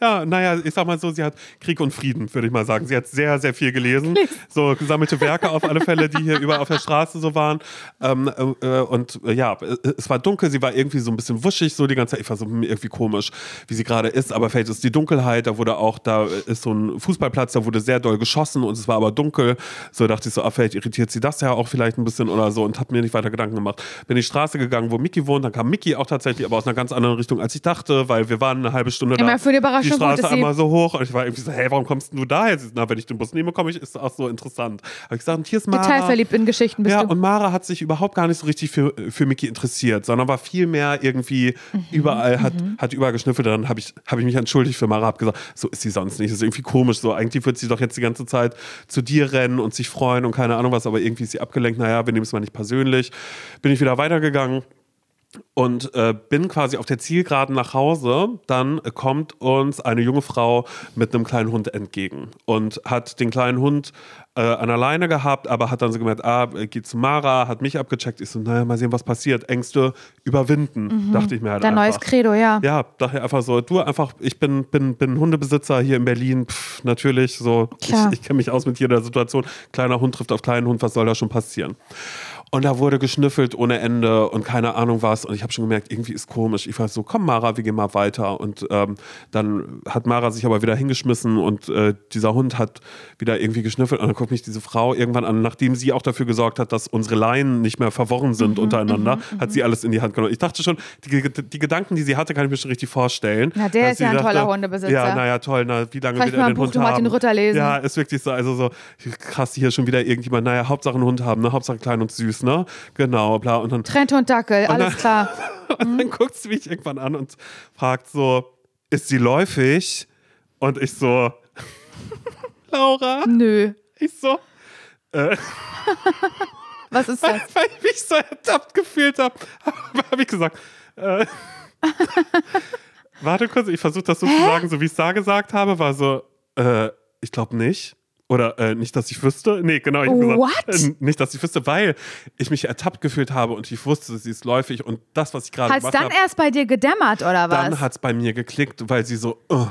Ja, naja, ich sag mal so, sie hat Krieg und Frieden, würde ich mal sagen. Sie hat sehr, sehr viel gelesen. So gesammelte Werke auf alle Fälle, die hier überall auf der Straße so waren. Ähm, äh, und äh, ja, äh, es war dunkel, sie war irgendwie so ein bisschen wuschig, so die ganze Zeit. Ich war so hm, irgendwie komisch, wie sie gerade ist. Aber vielleicht ist die Dunkelheit, da wurde auch, da ist so ein Fußballplatz, da wurde sehr doll geschossen und es war aber dunkel. So dachte ich so, ah, vielleicht irritiert sie das ja auch vielleicht ein bisschen oder so und hat mir nicht weiter Gedanken gemacht. Bin in die Straße gegangen, wo Miki wohnt, dann kam Miki auch tatsächlich, aber aus einer ganz anderen Richtung, als ich dachte, weil wir waren eine halbe Stunde Immer da. für eine Überraschung Die Straße einmal so hoch und ich war irgendwie so, hey, warum kommst du da jetzt? Na, wenn ich den Bus nehme, komme ich, ist auch so interessant. Habe ich gesagt, und hier ist Mara. Detailverliebt in Geschichten bist Ja, du. und Mara hat sich überhaupt gar nicht so richtig für, für Mickey interessiert, sondern war viel mehr irgendwie Mhm, überall, hat, hat überall geschnüffelt. Dann habe ich, hab ich mich entschuldigt für Mara, habe gesagt, so ist sie sonst nicht. Das ist irgendwie komisch. So, eigentlich wird sie doch jetzt die ganze Zeit zu dir rennen und sich freuen und keine Ahnung was, aber irgendwie ist sie abgelenkt. Naja, wir nehmen es mal nicht persönlich. Bin ich wieder weitergegangen und äh, bin quasi auf der Zielgeraden nach Hause. Dann äh, kommt uns eine junge Frau mit einem kleinen Hund entgegen und hat den kleinen Hund äh, an der Leine gehabt, aber hat dann so gemerkt, ah, geht zu Mara, hat mich abgecheckt. Ich so, naja, mal sehen, was passiert. Ängste überwinden, dachte ich mir halt Dein einfach. neues Credo, ja. Ja, dachte ich einfach so, du einfach, ich bin, bin, bin Hundebesitzer hier in Berlin, Pff, natürlich, so, ich, Klar. ich kenne mich aus mit jeder Situation. Kleiner Hund trifft auf kleinen Hund, was soll da schon passieren? Und da wurde geschnüffelt ohne Ende und keine Ahnung was. Und ich habe schon gemerkt, irgendwie ist komisch. Ich war so, komm Mara, wir gehen mal weiter. Und ähm, dann hat Mara sich aber wieder hingeschmissen und äh, dieser Hund hat wieder irgendwie geschnüffelt. Und dann guckt mich diese Frau irgendwann an, nachdem sie auch dafür gesorgt hat, dass unsere Leinen nicht mehr verworren Mhm, sind untereinander, hat sie alles in die Hand genommen. Ich dachte schon, die, die Gedanken, die sie hatte, kann ich mir schon richtig vorstellen. Na, der ist ja ein toller Hundebesitzer. Ja, naja, toll. Na, wie lange Vielleicht will er den Buch Hund zu Martin haben? Rütter lesen. Ja, ist wirklich so, also so, krass, hier schon wieder irgendjemand, naja, Hauptsache einen Hund haben, ne? Hauptsache klein und süß, ne? Genau, bla. Und dann, Trent und Dackel, alles klar. (laughs) und dann guckt sie mich irgendwann an und fragt so, ist sie läufig? Und ich so, (laughs) Laura, Nö. ich so, äh, Was ist weil, das? weil ich mich so ertappt gefühlt habe, (laughs) habe ich gesagt, äh, warte kurz, ich versuche das so zu sagen, so wie ich es da gesagt habe, war so, äh, ich glaube nicht. Oder äh, nicht, dass ich wüsste. Nee, genau. Ich hab What? Gesagt, äh, nicht, dass ich wüsste, weil ich mich ertappt gefühlt habe und ich wusste, sie ist läufig und das, was ich gerade gemacht dann habe, erst bei dir gedämmert, oder was? dann hat es bei mir geklickt, weil sie so uh,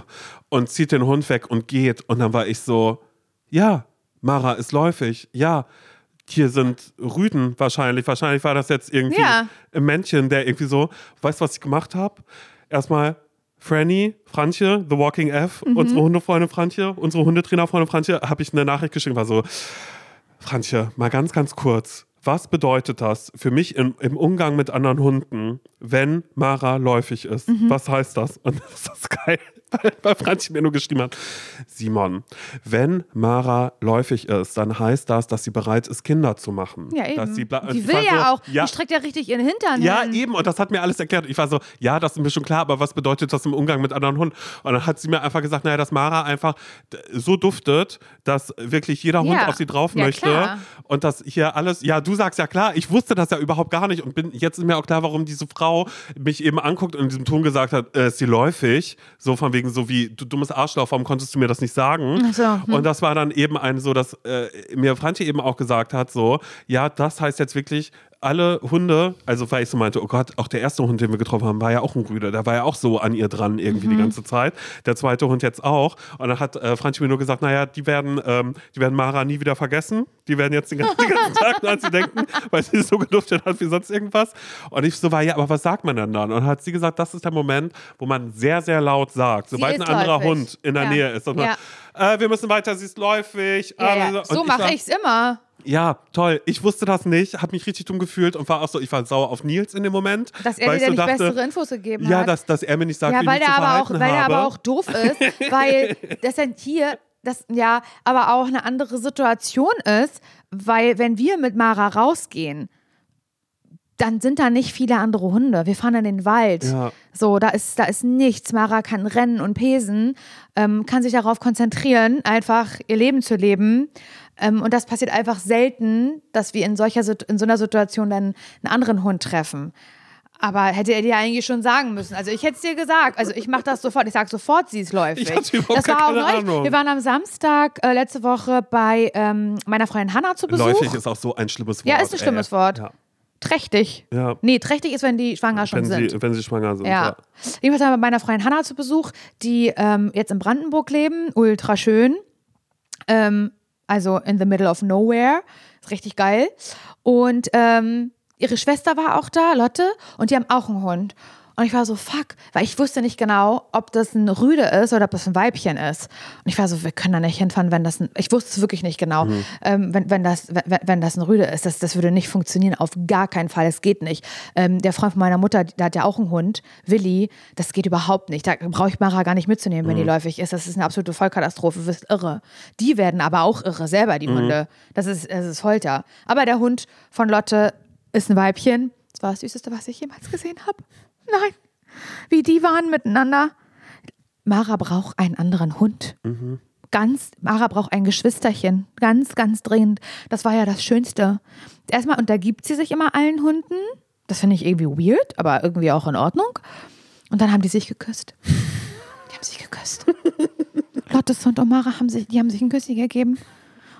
und zieht den Hund weg und geht. Und dann war ich so, ja, Mara ist läufig. Ja, hier sind Rüden wahrscheinlich. Wahrscheinlich war das jetzt irgendwie Ja. ein Männchen, der irgendwie so, weißt du, was ich gemacht habe? Erstmal Franny, Franche, The Walking F, Mhm. unsere Hundefreundin Franche, unsere Hundetrainerfreundin Franche, habe ich eine Nachricht geschrieben, war so, Franche, mal ganz, ganz kurz. Was bedeutet das für mich im, im Umgang mit anderen Hunden, wenn Mara läufig ist? Mhm. Was heißt das? Und (laughs) das ist geil, weil, (laughs) weil Franzi mir nur geschrieben hat, Simon, wenn Mara läufig ist, dann heißt das, dass sie bereit ist, Kinder zu machen. ja, eben. Dass sie die will ja so, auch. Ja, Die streckt ja richtig ihren Hintern ja, hin. eben. Und das hat mir alles erklärt. Ich war so, ja, das ist mir schon klar, aber was bedeutet das im Umgang mit anderen Hunden? Und dann hat sie mir einfach gesagt, naja, dass Mara einfach so duftet, dass wirklich jeder Hund Ja. auf sie drauf Ja, möchte. klar. Und dass hier alles, ja, du sagst ja klar, ich wusste das ja überhaupt gar nicht. Und bin, jetzt ist mir auch klar, warum diese Frau mich eben anguckt und in diesem Ton gesagt hat, äh, ist sie läufig? So von wegen, wegen so wie, du dummes Arschloch, warum konntest du mir das nicht sagen? So, hm. Und das war dann eben ein so, dass äh, mir Franti eben auch gesagt hat, so, ja, das heißt jetzt wirklich, alle Hunde, also weil ich so meinte, oh Gott, auch der erste Hund, den wir getroffen haben, war ja auch ein Rüde. Der war ja auch so an ihr dran irgendwie die ganze Zeit. Der zweite Hund jetzt auch. Und dann hat äh, Franchi mir nur gesagt, naja, die werden, ähm, die werden Mara nie wieder vergessen. Die werden jetzt den ganzen, den ganzen Tag an sie denken, (laughs) weil sie so geluftet hat wie sonst irgendwas. Und ich so war, ja, aber was sagt man denn dann? Und hat sie gesagt, das ist der Moment, wo man sehr, sehr laut sagt, sobald ein anderer läufig. Hund in der Ja. Nähe ist. Und man, Ja. äh, wir müssen weiter, sie ist läufig. Ja, und So ich mache war- ich's immer. Ja, toll. Ich wusste das nicht, habe mich richtig dumm gefühlt und war auch so, ich war sauer auf Nils in dem Moment. Dass er dir ich so nicht dachte, bessere Infos gegeben Ja, hat. dass, dass er mir nicht sagt, ja, wie weil ich mich der aber auch, weil habe. aber auch doof ist, weil (laughs) das dann hier das ja aber auch eine andere Situation ist, weil wenn wir mit Mara rausgehen, dann sind da nicht viele andere Hunde. Wir fahren in den Wald. Ja. So, da ist, da ist nichts. Mara kann rennen und pesen, ähm, kann sich darauf konzentrieren, einfach ihr Leben zu leben. Ähm, und das passiert einfach selten, dass wir in, solcher, in so einer Situation dann einen anderen Hund treffen. Aber hätte er dir eigentlich schon sagen müssen. Also ich hätte es dir gesagt. Also ich mache das sofort. Ich sage sofort, sie ist läufig. Ich das war auch. Ahnung. Wir waren am Samstag äh, letzte Woche bei ähm, meiner Freundin Hanna zu Besuch. Läufig ist auch so ein schlimmes Wort. Ja, ist ein schlimmes ey. Wort. Ja. Trächtig. Ja. Nee, trächtig ist, wenn die schwanger schon Wenn, sind. sie, wenn sie schwanger sind. Ja. Ja. Jedenfalls wir bei meiner Freundin Hanna zu Besuch, die ähm, jetzt in Brandenburg leben. Ultra schön. Ähm, also in the middle of nowhere. Ist richtig geil. Und ähm, ihre Schwester war auch da, Lotte, und die haben auch einen Hund. Und ich war so, fuck, weil ich wusste nicht genau, ob das ein Rüde ist oder ob das ein Weibchen ist. Und ich war so, wir können da nicht hinfahren, wenn das ein, ich wusste es wirklich nicht genau, ähm, wenn, wenn, das, wenn, wenn das ein Rüde ist. Das, das würde nicht funktionieren, auf gar keinen Fall, es geht nicht. Ähm, der Freund von meiner Mutter, der hat ja auch einen Hund, Willi, das geht überhaupt nicht. Da brauche ich Mara gar nicht mitzunehmen, wenn die läufig ist. Das ist eine absolute Vollkatastrophe, du wirst irre. Die werden aber auch irre, selber die Hunde. Das ist, das ist Folter. Aber der Hund von Lotte ist ein Weibchen. Das war das Süßeste, was ich jemals gesehen habe. Nein. Wie die waren miteinander. Mara braucht einen anderen Hund. Ganz, Mara braucht ein Geschwisterchen. Ganz, ganz dringend. Das war ja das Schönste. Erstmal untergibt sie sich immer allen Hunden. Das finde ich irgendwie weird, aber irgendwie auch in Ordnung. Und dann haben die sich geküsst. (laughs) Die haben sich geküsst. Lottes Hund und Mara haben sich, die haben sich ein Küsschen gegeben.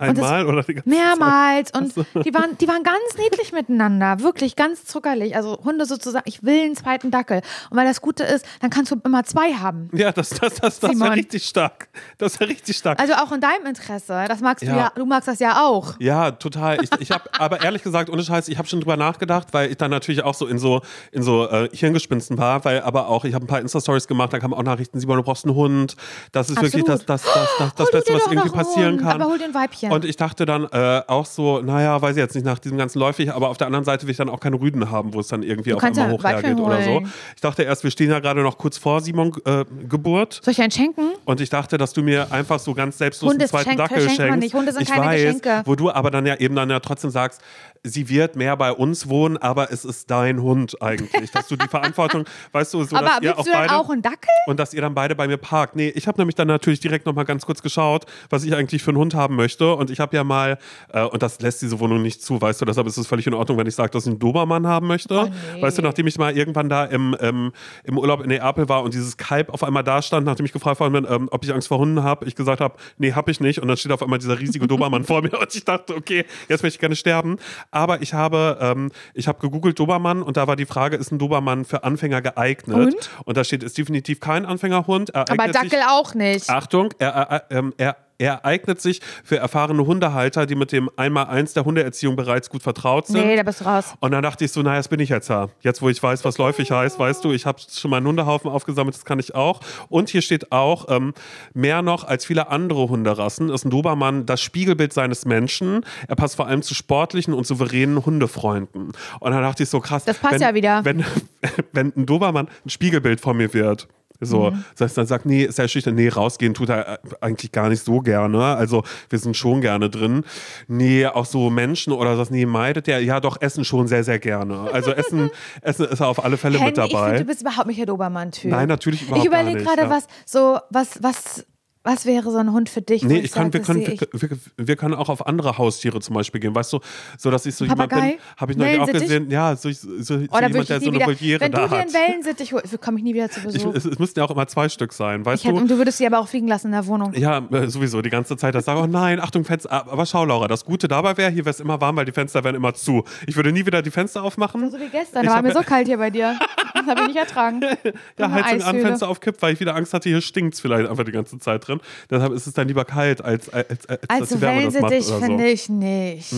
Das- Einmal oder die ganze Mehrmals. Und die waren, die waren ganz niedlich miteinander. Wirklich ganz zuckerlich. Also Hunde sozusagen, ich will einen zweiten Dackel. Und weil das Gute ist, dann kannst du immer zwei haben. Ja, das, das, das, das Simon. wäre richtig stark. Das wäre richtig stark. Also auch in deinem Interesse. Das magst du Ja. ja, du magst das ja auch. Ja, total. Ich, ich habe aber ehrlich gesagt, ohne Scheiß, ich habe schon drüber nachgedacht, weil ich dann natürlich auch so in so in so äh, Hirngespinsten war, weil aber auch ich habe ein paar Insta Stories gemacht, da kamen auch Nachrichten, Simon, du brauchst einen Hund. Das ist wirklich das das das das, das dir Beste, was irgendwie passieren Hund, kann. aber hol dir ein Weibchen. Und ich dachte dann äh, auch so, naja, weiß ich jetzt nicht nach diesem ganzen läufig, aber auf der anderen Seite will ich dann auch keine Rüden haben, wo es dann irgendwie auf kannst einmal ja hoch Weibchen hergeht oder so. Ich dachte erst, wir stehen ja gerade noch kurz vor Simon äh, Geburt. Soll ich einen schenken? Und ich dachte, dass du mir einfach so ganz selbstlos Hunde einen zweiten Dackel schenkst. nicht. Hunde sind ich keine weiß, Geschenke. Wo du aber dann ja eben dann ja trotzdem sagst, sie wird mehr bei uns wohnen, aber es ist dein Hund eigentlich. dass du die Verantwortung, (laughs) weißt du, so Aber dass ihr auch du beide auch einen Dackel? und dass ihr dann beide bei mir parkt. Nee, ich habe nämlich dann natürlich direkt nochmal ganz kurz geschaut, was ich eigentlich für einen Hund haben möchte. Und ich habe ja mal, äh, und das lässt diese Wohnung nicht zu, weißt du, deshalb ist es völlig in Ordnung, wenn ich sage, dass ich einen Dobermann haben möchte. Oh, nee. Weißt du, nachdem ich mal irgendwann da im, ähm, im Urlaub in Neapel war und dieses Kalb auf einmal da stand, nachdem ich gefragt worden bin, ähm, ob ich Angst vor Hunden habe, ich gesagt habe, nee, habe ich nicht. Und dann steht auf einmal dieser riesige Dobermann (laughs) vor mir und ich dachte, okay, jetzt möchte ich gerne sterben. Aber ich habe, ähm, ich habe gegoogelt Dobermann und da war die Frage, ist ein Dobermann für Anfänger geeignet? Und? Und da steht, ist definitiv kein Anfängerhund. Er Aber eignet sich- Dackel auch nicht. Achtung, er, er, ähm, er, er eignet sich für erfahrene Hundehalter, die mit dem Einmaleins der Hundeerziehung bereits gut vertraut sind. Nee, da bist du raus. Und dann dachte ich so, naja, jetzt bin ich jetzt da. Jetzt, wo ich weiß, was läufig heißt, weißt du, ich habe schon mal einen Hundehaufen aufgesammelt, das kann ich auch. Und hier steht auch, ähm, mehr noch als viele andere Hunderassen ist ein Dobermann das Spiegelbild seines Menschen. Er passt vor allem zu sportlichen und souveränen Hundefreunden. Und dann dachte ich so, krass. Das passt wenn, ja wieder. Wenn, (laughs) wenn ein Dobermann ein Spiegelbild von mir wird. So, Mhm. das heißt, dann sagt, nee, ist ja schüchtern, nee, rausgehen tut er äh, eigentlich gar nicht so gerne. Also, wir sind schon gerne drin. Nee, auch so Menschen oder das, nee, meidet der, ja, doch, Essen schon sehr, sehr gerne. Also, Essen, (laughs) Essen ist er auf alle Fälle mit Henny, ich dabei. finde, du bist überhaupt nicht der Dobermann-Typ. Nein, natürlich überhaupt Ich überlege gar nicht, gerade, ja. was so, was, was, was wäre so ein Hund für dich? Nee, ich kann, sag, wir, können, wir, wir, wir können auch auf andere Haustiere zum Beispiel gehen, weißt du, so dass ich so jemand Papagei? bin, habe ich neulich auch gesehen, ja, so, so, so da jemand, der ich so eine wieder. Voliere Wenn du da dir hat. einen Wellensittich holst, komme ich nie wieder zu Ich, Besuch. es, es müssten ja auch immer zwei Stück sein, weißt Ich hätte, du? und du würdest sie aber auch fliegen lassen in der Wohnung. Ja, äh, sowieso die ganze Zeit. Das sage oh nein, Achtung, Fenster. Aber schau, Laura, das Gute dabei wäre, hier wäre es immer warm, weil die Fenster wären immer zu. Ich würde nie wieder die Fenster aufmachen. So wie gestern, Ich da war mir so kalt hier bei dir. Das habe ich nicht ertragen. (laughs) Ja, Heizung an. Fenster auf Kipp, weil ich wieder Angst hatte, hier stinkt es vielleicht einfach die ganze Zeit drin. Deshalb ist es dann lieber kalt, als, als, als, als dass Also die Wärme das macht Wellensittich oder so. Mhm. finde ich nicht.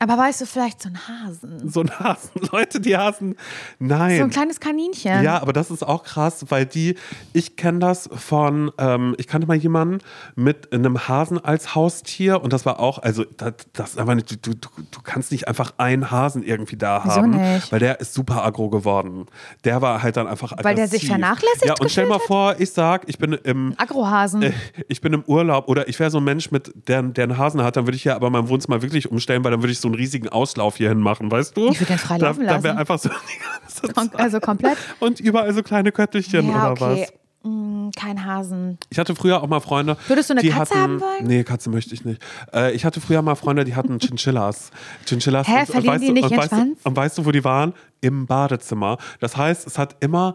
Aber weißt du, vielleicht so ein Hasen. So ein Hasen, (laughs) Leute, die Hasen. Nein. So ein kleines Kaninchen. Ja, aber das ist auch krass, weil die, ich kenne das von, ähm, ich kannte mal jemanden mit einem Hasen als Haustier und das war auch, also das, das einfach nicht, du, du, du kannst nicht einfach einen Hasen irgendwie da Wieso haben, nicht? weil der ist super aggro geworden. Der war halt dann einfach Weil der sich aggressiv. vernachlässigt Ja, und stell mal vor, ich sag, ich bin im, Agrohasen. äh, ich bin im Urlaub oder ich wäre so ein Mensch, mit, der, der einen Hasen hat, dann würde ich ja aber mein Wohnzimmer wirklich umstellen, weil dann würde ich so einen riesigen Auslauf hier hin machen, weißt du? Ich würd den frei da, laufen Da wäre lassen. einfach so die ganze Kon- Zeit. also komplett. Und überall so kleine Köttelchen Ja, oder okay. was. Mm, kein Hasen. Ich hatte früher auch mal Freunde. Würdest du eine die Katze hatten, haben wollen? Nee, Katze möchte ich nicht. Äh, ich hatte früher mal Freunde, die hatten Chinchillas. Chinchillas. Hä, und- und weißt die du- nicht und weißt? Du, und weißt du, wo die waren? Im Badezimmer. Das heißt, es hat immer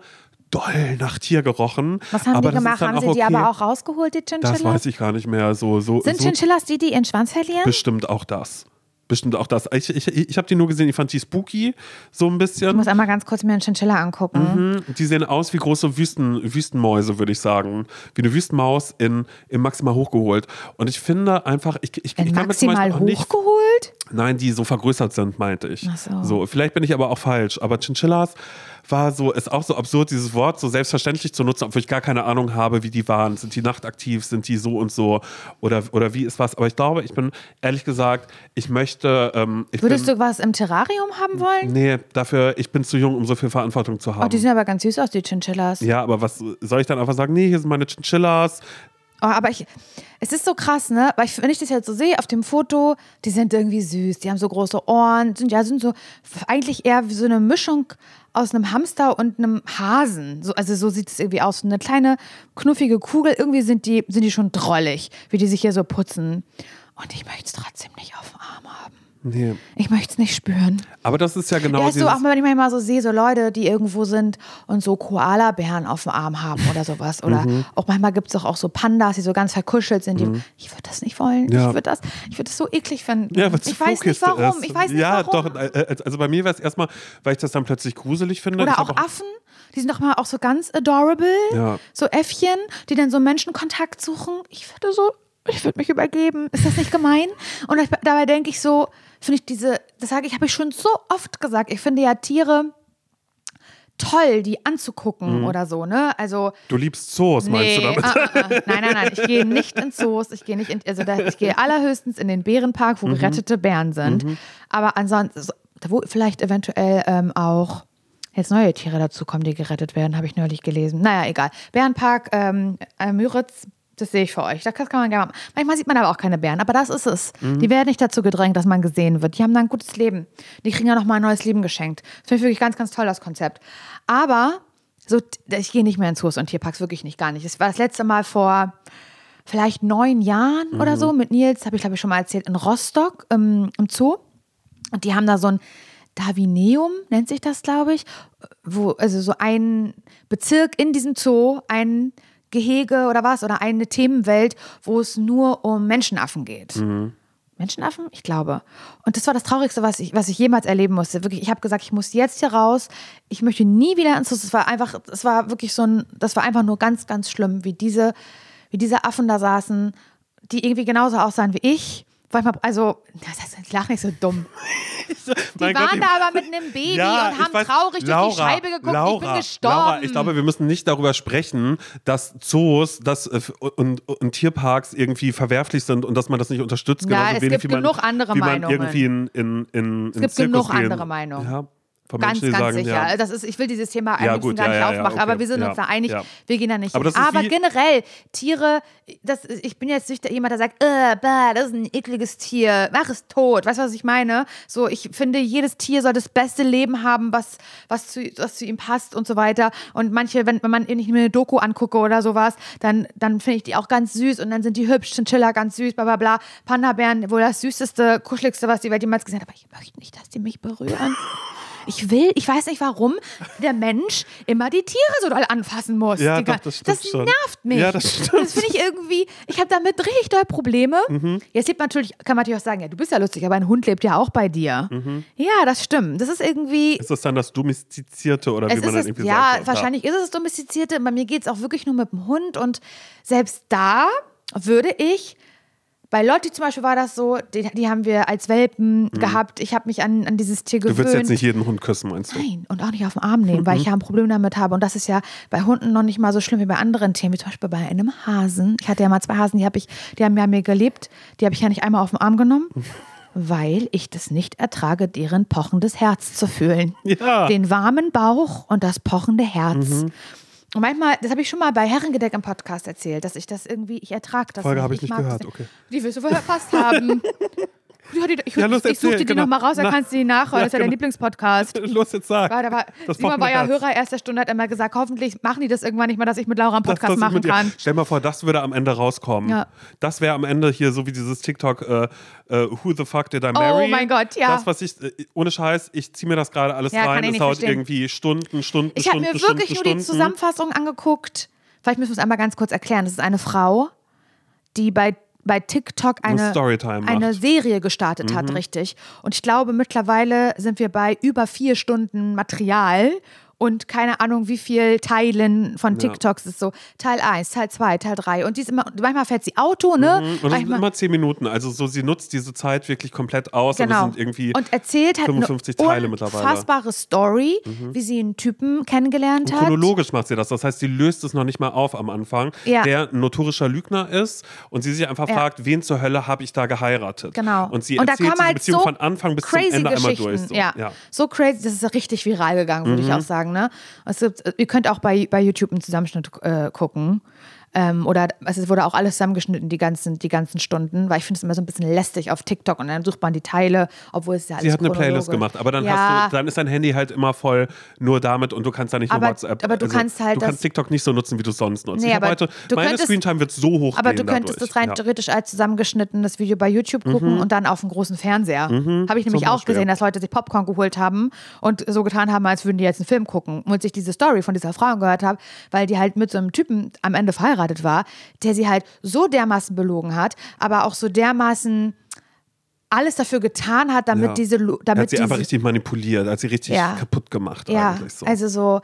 doll nach Tier gerochen. Was haben aber die gemacht? Haben sie auch die okay. aber auch rausgeholt, die Chinchillas? Das weiß ich gar nicht mehr. So, so, Sind so Chinchillas die, die ihren Schwanz verlieren? bestimmt auch das. Bestimmt auch das. Ich, ich, ich habe die nur gesehen, ich fand die spooky, so ein bisschen. Ich muss einmal ganz kurz mir einen Chinchilla angucken. Mhm. Die sehen aus wie große Wüsten, Wüstenmäuse, würde ich sagen. Wie eine Wüstenmaus in, in maximal hochgeholt. Und ich finde einfach, ich, ich, In ich kann mir zum maximal Beispiel auch nicht. hochgeholt? Nein, die so vergrößert sind, meinte ich. Ach so. so. Vielleicht bin ich aber auch falsch. Aber Chinchillas war so, ist auch so absurd, dieses Wort so selbstverständlich zu nutzen, obwohl ich gar keine Ahnung habe, wie die waren. Sind die nachtaktiv? Sind die so und so? Oder, oder wie ist was? Aber ich glaube, ich bin, ehrlich gesagt, ich möchte. Ähm, ich Würdest bin, du was im Terrarium haben wollen? Nee, dafür, ich bin zu jung, um so viel Verantwortung zu haben. Oh, die sehen aber ganz süß aus, die Chinchillas. Ja, aber was soll ich dann einfach sagen? Nee, hier sind meine Chinchillas. Oh, aber ich, es ist so krass, ne? Weil ich, wenn ich das jetzt so sehe auf dem Foto, die sind irgendwie süß, die haben so große Ohren, sind ja sind so eigentlich eher wie so eine Mischung aus einem Hamster und einem Hasen. So, also so sieht es irgendwie aus. Eine kleine knuffige Kugel. Irgendwie sind die, sind die schon drollig, wie die sich hier so putzen. Und ich möchte es trotzdem nicht auf dem Arm haben. Nee. Ich möchte es nicht spüren. Aber das ist ja genau ja, ist so, auch wenn ich manchmal so sehe, so Leute, die irgendwo sind und so Koala-Bären auf dem Arm haben oder sowas. Oder Mhm. auch manchmal gibt es auch, auch so Pandas, die so ganz verkuschelt sind. Die, Ich würde das nicht wollen. Ja. Ich würde das, ich würd das so eklig finden. ja, ich weiß nicht warum. Ich weiß nicht ja, warum. doch. äh, Also bei mir wäre es erstmal, weil ich das dann plötzlich gruselig finde. Oder hab auch Affen, die sind doch mal auch so ganz adorable. Ja. So Äffchen, die dann so Menschenkontakt suchen. Ich würde so, ich würde mich übergeben. Ist das nicht gemein? Und ich, dabei denke ich so, finde ich diese, das sage ich, habe ich schon so oft gesagt. Ich finde ja Tiere toll, die anzugucken oder so, ne? Also Du liebst Zoos, meinst du damit? ah, ah, ah. nein, nein, nein. Ich gehe nicht in Zoos. Ich gehe nicht in, also da, ich gehe (laughs) allerhöchstens in den Bärenpark, Mhm. wo gerettete Bären sind. Aber ansonsten, so- wo vielleicht eventuell ähm, auch jetzt neue Tiere dazukommen, die gerettet werden, habe ich neulich gelesen. Naja, egal. Bärenpark, ähm, äh, Müritz. Das sehe ich für euch. Das kann man gerne machen. Manchmal sieht man aber auch keine Bären, aber das ist es. Mhm. Die werden nicht dazu gedrängt, dass man gesehen wird. Die haben dann ein gutes Leben. Die kriegen ja nochmal ein neues Leben geschenkt. Das finde ich wirklich ganz, ganz toll, das Konzept. Aber so, ich gehe nicht mehr in Zoos und Tierparks, wirklich nicht, gar nicht. Es war das letzte Mal vor vielleicht neun Jahren oder so mit Nils, habe ich glaube ich schon mal erzählt, in Rostock im, im Zoo. Und die haben da so ein Darwineum, nennt sich das, glaube ich, wo, also so ein Bezirk in diesem Zoo, ein Gehege oder was, oder eine Themenwelt, wo es nur um Menschenaffen geht. Menschenaffen? Ich glaube. Und das war das Traurigste, was ich, was ich jemals erleben musste. Wirklich, ich habe gesagt, ich muss jetzt hier raus. Ich möchte nie wieder ins Zoo. Es war einfach, es war wirklich so ein, das war einfach nur ganz, ganz schlimm, wie diese, wie diese Affen da saßen, die irgendwie genauso aussahen wie ich. Manchmal, also, das heißt, ich lache nicht so dumm. Die waren Gott, da aber mit einem Baby Ja, und haben weiß- traurig Laura, durch die Scheibe geguckt. Laura, ich bin gestorben. Laura, ich glaube, wir müssen nicht darüber sprechen, dass Zoos das, äh, und, und Tierparks irgendwie verwerflich sind und dass man das nicht unterstützt. Ja, es wenig gibt man, genug andere man Meinungen. irgendwie in, in, in, Es gibt genug andere Meinungen. Ja, von Ganz, Menschen, die ganz sagen, sicher. ja. Das ist, ich will dieses Thema Ja, eigentlich gut, gar nicht ja, aufmachen, okay. aber wir sind uns da einig, wir gehen da nicht Aber hin. Aber generell, Tiere, das, ich bin jetzt nicht jemand, der sagt, äh, bah, das ist ein ekliges Tier, mach es tot. Weißt du, was ich meine? So, ich finde, jedes Tier soll das beste Leben haben, was, was, zu, was zu ihm passt und so weiter. Und manche, wenn, wenn man ich mir eine Doku angucke oder sowas, dann, dann finde ich die auch ganz süß und dann sind die hübsch, Chinchilla ganz süß, bla bla bla. Panda-Bären, wohl das süßeste, kuscheligste, was die Welt jemals gesehen hat. Aber ich möchte nicht, dass die mich berühren. Ich will, ich weiß nicht warum, der Mensch immer die Tiere so doll anfassen muss. Ja, doch, das stimmt das nervt mich. Ja, das stimmt. Das finde ich irgendwie, ich habe damit richtig doll Probleme. Mhm. Jetzt lebt natürlich, kann man natürlich auch sagen, ja, du bist ja lustig, aber ein Hund lebt ja auch bei dir. Mhm. Ja, das stimmt. Das ist irgendwie, Ist das dann das Domestizierte oder wie man es, irgendwie ja, sagt? wahrscheinlich ist es das Domestizierte. Bei mir geht es auch wirklich nur mit dem Hund. Und selbst da würde ich, bei Lotti zum Beispiel war das so, die, die haben wir als Welpen gehabt. Ich habe mich an, an dieses Tier Mhm. Du gewöhnt. willst jetzt nicht jeden Hund küssen, meinst du? Nein, und auch nicht auf den Arm nehmen, weil ich ja ein Problem damit habe. Und das ist ja bei Hunden noch nicht mal so schlimm wie bei anderen Tieren, wie zum Beispiel bei einem Hasen. Ich hatte ja mal zwei Hasen, die, hab ich, die haben ja mir gelebt. Die habe ich ja nicht einmal auf den Arm genommen, (laughs) weil ich das nicht ertrage, deren pochendes Herz zu fühlen. Ja. Den warmen Bauch und das pochende Herz. Und manchmal, das habe ich schon mal bei Herrengedeck im Podcast erzählt, dass ich das irgendwie, ich ertrage das Folge nicht. habe ich nicht mag das gehört, okay. Die wirst du verpasst haben. (laughs) Die, ich Ja, los, ich suche erzähl, die dir genau. nochmal raus, dann Na, kannst du die nachhören. ja, das ist ja dein genau. Lieblingspodcast. (laughs) Los, jetzt sag. War, da war, Das Simon war ja. Hörer erster Stunde, hat immer gesagt, hoffentlich machen die das irgendwann nicht mehr, dass ich mit Laura einen Das- Podcast das machen mit dir- kann. Stell mal vor, das würde am Ende rauskommen. Ja. Das wäre am Ende hier so wie dieses TikTok, äh, äh, Who the fuck did I marry? Oh mein Gott, ja. Das, was ich, äh, ohne Scheiß, ich ziehe mir das gerade alles Ja, rein. ich Es dauert verstehen. irgendwie Stunden, Stunden, Ich habe Stunden, mir Stunden, wirklich nur Stunden. die Zusammenfassung angeguckt. Vielleicht müssen wir es einmal ganz kurz erklären. Das ist eine Frau, die bei, bei TikTok eine, macht. eine Serie gestartet hat, richtig. Und ich glaube, mittlerweile sind wir bei über vier Stunden Material. Und keine Ahnung, wie viel Teilen von TikToks ist so. Teil 1, Teil 2, Teil 3. Und die ist immer, manchmal fährt sie Auto, ne? Und das sind immer zehn Minuten. Also so, sie nutzt diese Zeit wirklich komplett aus. Und Genau. sind irgendwie und erzählt hat 55 eine Teile mittlerweile. Mhm. unfassbare Story, wie sie einen Typen kennengelernt hat. Chronologisch macht sie das. Das heißt, sie löst es noch nicht mal auf am Anfang, Ja. der ein notorischer Lügner ist und sie sich einfach Ja. fragt, wen zur Hölle habe ich da geheiratet? Genau. Und sie da erzählt kommen diese halt Beziehung so von Anfang bis zum Ende einmal durch. So. Ja. so crazy, das ist richtig viral gegangen, würde Mhm. ich auch sagen. Ne? Es gibt, ihr könnt auch bei, bei YouTube einen Zusammenschnitt äh, gucken. Ähm, oder es wurde auch alles zusammengeschnitten, die ganzen, die ganzen Stunden, weil ich finde es immer so ein bisschen lästig auf TikTok und dann sucht man die Teile, obwohl es ja alles Sie hat eine Playlist gemacht, aber dann ja, hast du, dann ist dein Handy halt immer voll nur damit und du kannst da nicht nur Aber- WhatsApp. aber du kannst halt du kannst TikTok nicht so nutzen, wie du es sonst nutzt. Nee, aber heute, du meine könntest- Screentime wird so hoch Aber du könntest dadurch. das rein ja. theoretisch als zusammengeschnittenes Video bei YouTube gucken und dann auf dem großen Fernseher. Habe ich nämlich Mhm. auch gesehen, dass Leute sich Popcorn geholt haben und so getan haben, als würden die jetzt einen Film gucken und sich diese Story von dieser Frau angehört haben, weil die halt mit so einem Typen am Ende verheiratet war, der sie halt so dermaßen belogen hat, aber auch so dermaßen alles dafür getan hat, damit Ja. diese, Er damit hat sie diese, einfach richtig manipuliert, hat sie richtig Ja. kaputt gemacht ja, so. also so,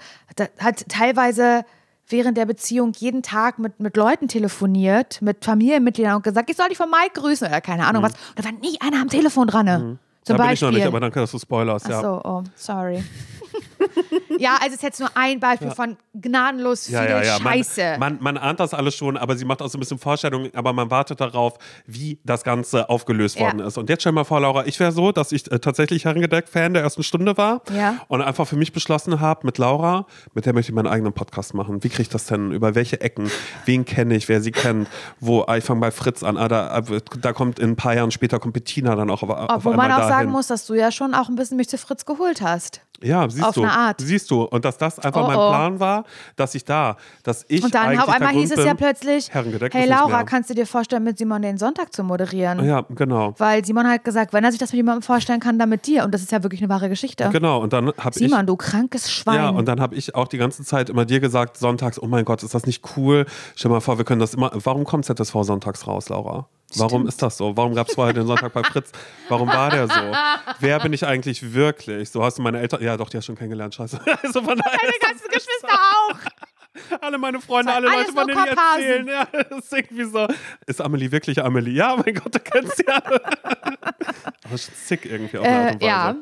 hat teilweise während der Beziehung jeden Tag mit, mit Leuten telefoniert, mit Familienmitgliedern und gesagt, ich soll dich von Mike grüßen oder keine Ahnung was. Und da war nie einer am Telefon dran. Mhm. Zum da bin ich Beispiel. noch nicht, aber danke, dass du spoilerst. Ach Ja. so, oh, sorry. (laughs) (laughs) ja, also es ist jetzt nur ein Beispiel von gnadenlos viel Ja, ja, ja. Scheiße. Man, man, man ahnt das alles schon, aber sie macht auch so ein bisschen Vorstellung, aber man wartet darauf, wie das Ganze aufgelöst Ja. worden ist. Und jetzt stell mal vor, Laura, ich wäre so, dass ich äh, tatsächlich Herrengedeck-Fan der ersten Stunde war Ja. und einfach für mich beschlossen habe, mit Laura, mit der möchte ich meinen eigenen Podcast machen. Wie kriege ich das denn? Über welche Ecken? Wen kenne ich? Wer sie kennt? Wo? Ah, ich fange bei Fritz an. Ah, da, da kommt in ein paar Jahren später kommt Bettina dann auch auf, auf Obwohl man auch dahin. sagen muss, dass du ja schon auch ein bisschen mich zu Fritz geholt hast. Ja, siehst Auf du. eine Art. Siehst du. Und dass das einfach Oh, mein oh. Plan war, dass ich da, dass ich Und dann auf einmal hieß es ja plötzlich, hey Laura, kannst du dir vorstellen, mit Simon den Sonntag zu moderieren? Ja, genau. Weil Simon hat gesagt, wenn er sich das mit jemandem vorstellen kann, dann mit dir. Und das ist ja wirklich eine wahre Geschichte. Genau. Und dann habe ich. Simon, du krankes Schwein. Ja, und dann habe ich auch die ganze Zeit immer dir gesagt, sonntags, oh mein Gott, ist das nicht cool? Stell mal vor, wir können das immer. Warum kommt ZSV sonntags raus, Laura? Warum ist das so? Warum gab es vorher den Sonntag bei Fritz? Warum war der so? Wer bin ich eigentlich wirklich? So hast du meine Eltern. Ja, doch, die hast du schon kennengelernt, scheiße. (laughs) Also von daher ist das- ganzen Geschwister auch. alle meine Freunde, alle Leute, von denen ich Karpasen. erzählen. Ja, (laughs) das ist irgendwie so. Ist Amelie wirklich Amelie? Ja, mein Gott, du kennst sie alle. (laughs) Aber schon sick irgendwie auf eine Art Äh, und Weise. ja.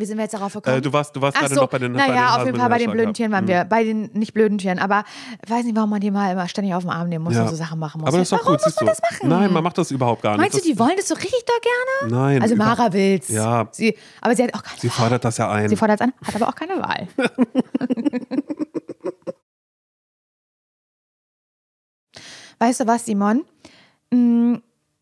Wie sind wir jetzt darauf gekommen? Äh, du warst, du warst Ach gerade so, noch bei den bei den naja, auf jeden Fall bei den blöden. Tieren waren wir, bei den nicht blöden Tieren, aber ich weiß nicht, warum man die mal immer ständig auf den Arm nehmen muss Ja. und so Sachen machen muss. Aber das ist doch warum gut, muss man das machen? Nein, man macht das überhaupt gar nicht. Meinst du, die wollen das so richtig da gerne? Nein. Also Mara will's. Ja. Sie, aber sie hat auch keine Sie fordert das ja ein. Sie fordert es an, hat aber auch keine Wahl. (laughs) weißt du was, Simon? Mm,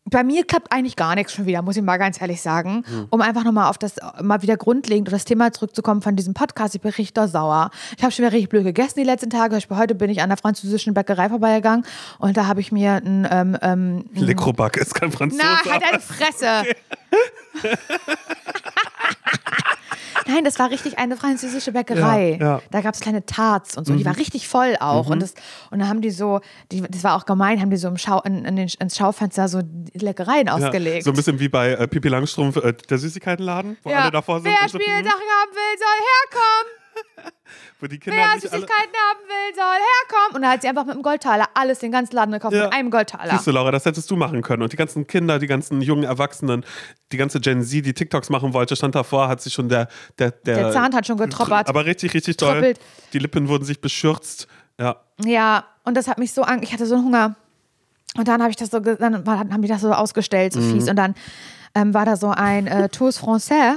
Bei mir klappt eigentlich gar nichts schon wieder, muss ich mal ganz ehrlich sagen. Hm. Um einfach nochmal auf das, mal wieder grundlegend auf das Thema zurückzukommen von diesem Podcast. Ich bin richtig sauer. Ich habe schon wieder richtig blöd gegessen die letzten Tage. Ich- Heute bin ich an der französischen Bäckerei vorbeigegangen und da habe ich mir ein, ähm, ähm, Le Crobac ist kein Franzose. na, halt deine Fresse. (laughs) (laughs) Nein, das war richtig eine französische Bäckerei. Ja, ja. Da gab es kleine Tarts und so. Die war richtig voll auch. Und, das, und dann haben die so, die, das war auch gemein, haben die so im Schau, in, in den, ins Schaufenster so Leckereien Ja, ausgelegt. so ein bisschen wie bei äh, Pippi Langstrumpf, äh, der Süßigkeitenladen, wo alle davor sind. Wer so- Spielsachen haben will, soll herkommen. Wo die Kinder Wer Süßigkeiten haben will, soll herkommen. Und dann hat sie einfach mit einem Goldtaler alles, den ganzen Laden gekauft, Ja. mit einem Goldtaler. Siehst du, Laura, das hättest du machen können. Und die ganzen Kinder, die ganzen jungen Erwachsenen, die ganze Gen Z, die TikToks machen wollte, stand davor, hat sich schon der... Der, der, Der Zahn hat schon getroppert. Aber richtig, richtig toll. Troppelt. Die Lippen wurden sich beschürzt. Ja. Ja, und das hat mich so an, ich hatte so einen Hunger. Und dann habe ich das so, dann haben die das so ausgestellt, so fies. Und dann ähm, war da so ein äh, Toast Français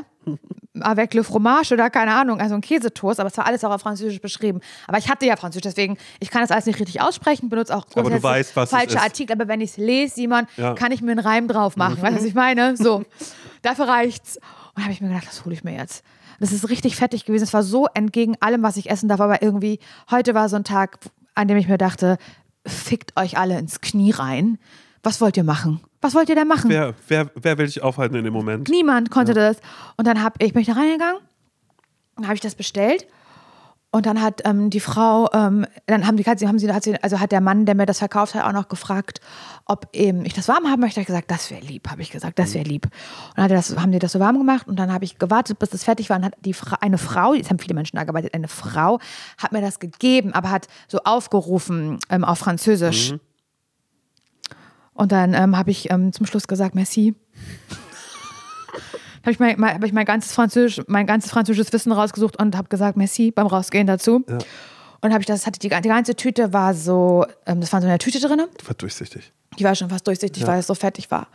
avec le fromage oder keine Ahnung, also ein Käsetoast, aber es war alles auch auf Französisch beschrieben. Aber ich hatte ja Französisch, deswegen, ich kann das alles nicht richtig aussprechen, benutze auch du grundsätzlich weißt, was falsche. Artikel, aber wenn ich es lese, Simon, Ja. kann ich mir einen Reim drauf machen. Weißt du, was ich meine? So, (laughs) dafür reicht's. Und da habe ich mir gedacht, das hole ich mir jetzt. Das ist richtig fettig gewesen. Es war so entgegen allem, was ich essen darf, aber irgendwie, heute war so ein Tag, an dem ich mir dachte, fickt euch alle ins Knie rein. Was wollt ihr machen? Was wollt ihr denn machen? Wer, wer, wer will dich aufhalten in dem Moment? Niemand konnte das. Und dann hab ich bin ich da reingegangen, dann habe ich das bestellt. Und dann hat ähm, die Frau, ähm, dann haben die, hat sie, haben sie, hat sie, also hat der Mann, der mir das verkauft hat, auch noch gefragt, ob eben ich das warm haben möchte. Ich gesagt, das wäre lieb, habe ich gesagt, das wäre lieb. Und dann das, haben die das so warm gemacht und dann habe ich gewartet, bis das fertig war. Und hat die Fra eine Frau, jetzt haben viele Menschen da gearbeitet, eine Frau hat mir das gegeben, aber hat so aufgerufen ähm, auf Französisch. Und dann ähm, habe ich ähm, zum Schluss gesagt, merci. habe ich, mein, mein, hab ich mein, ganzes Französisch, mein ganzes französisches Wissen rausgesucht und habe gesagt, merci beim Rausgehen dazu. Und habe ich das, hatte die, die ganze Tüte war so, ähm, das war so eine Tüte drin. War durchsichtig. Die war schon fast durchsichtig, weil es so fettig war.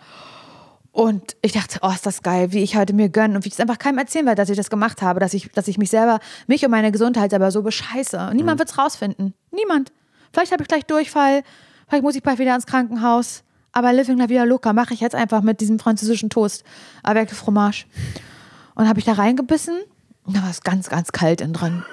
Und ich dachte, oh, ist das geil, wie ich heute mir gönne und wie ich es einfach keinem erzählen werde, dass ich das gemacht habe, dass ich, dass ich mich selber, mich und meine Gesundheit selber so bescheiße. Und niemand wird es rausfinden. Niemand. Vielleicht habe ich gleich Durchfall, vielleicht muss ich bald wieder ins Krankenhaus. Aber Living la Vida Loca mache ich jetzt einfach mit diesem französischen Toast. Avec fromage. Und habe ich da reingebissen und da war es ganz, ganz kalt innen drin.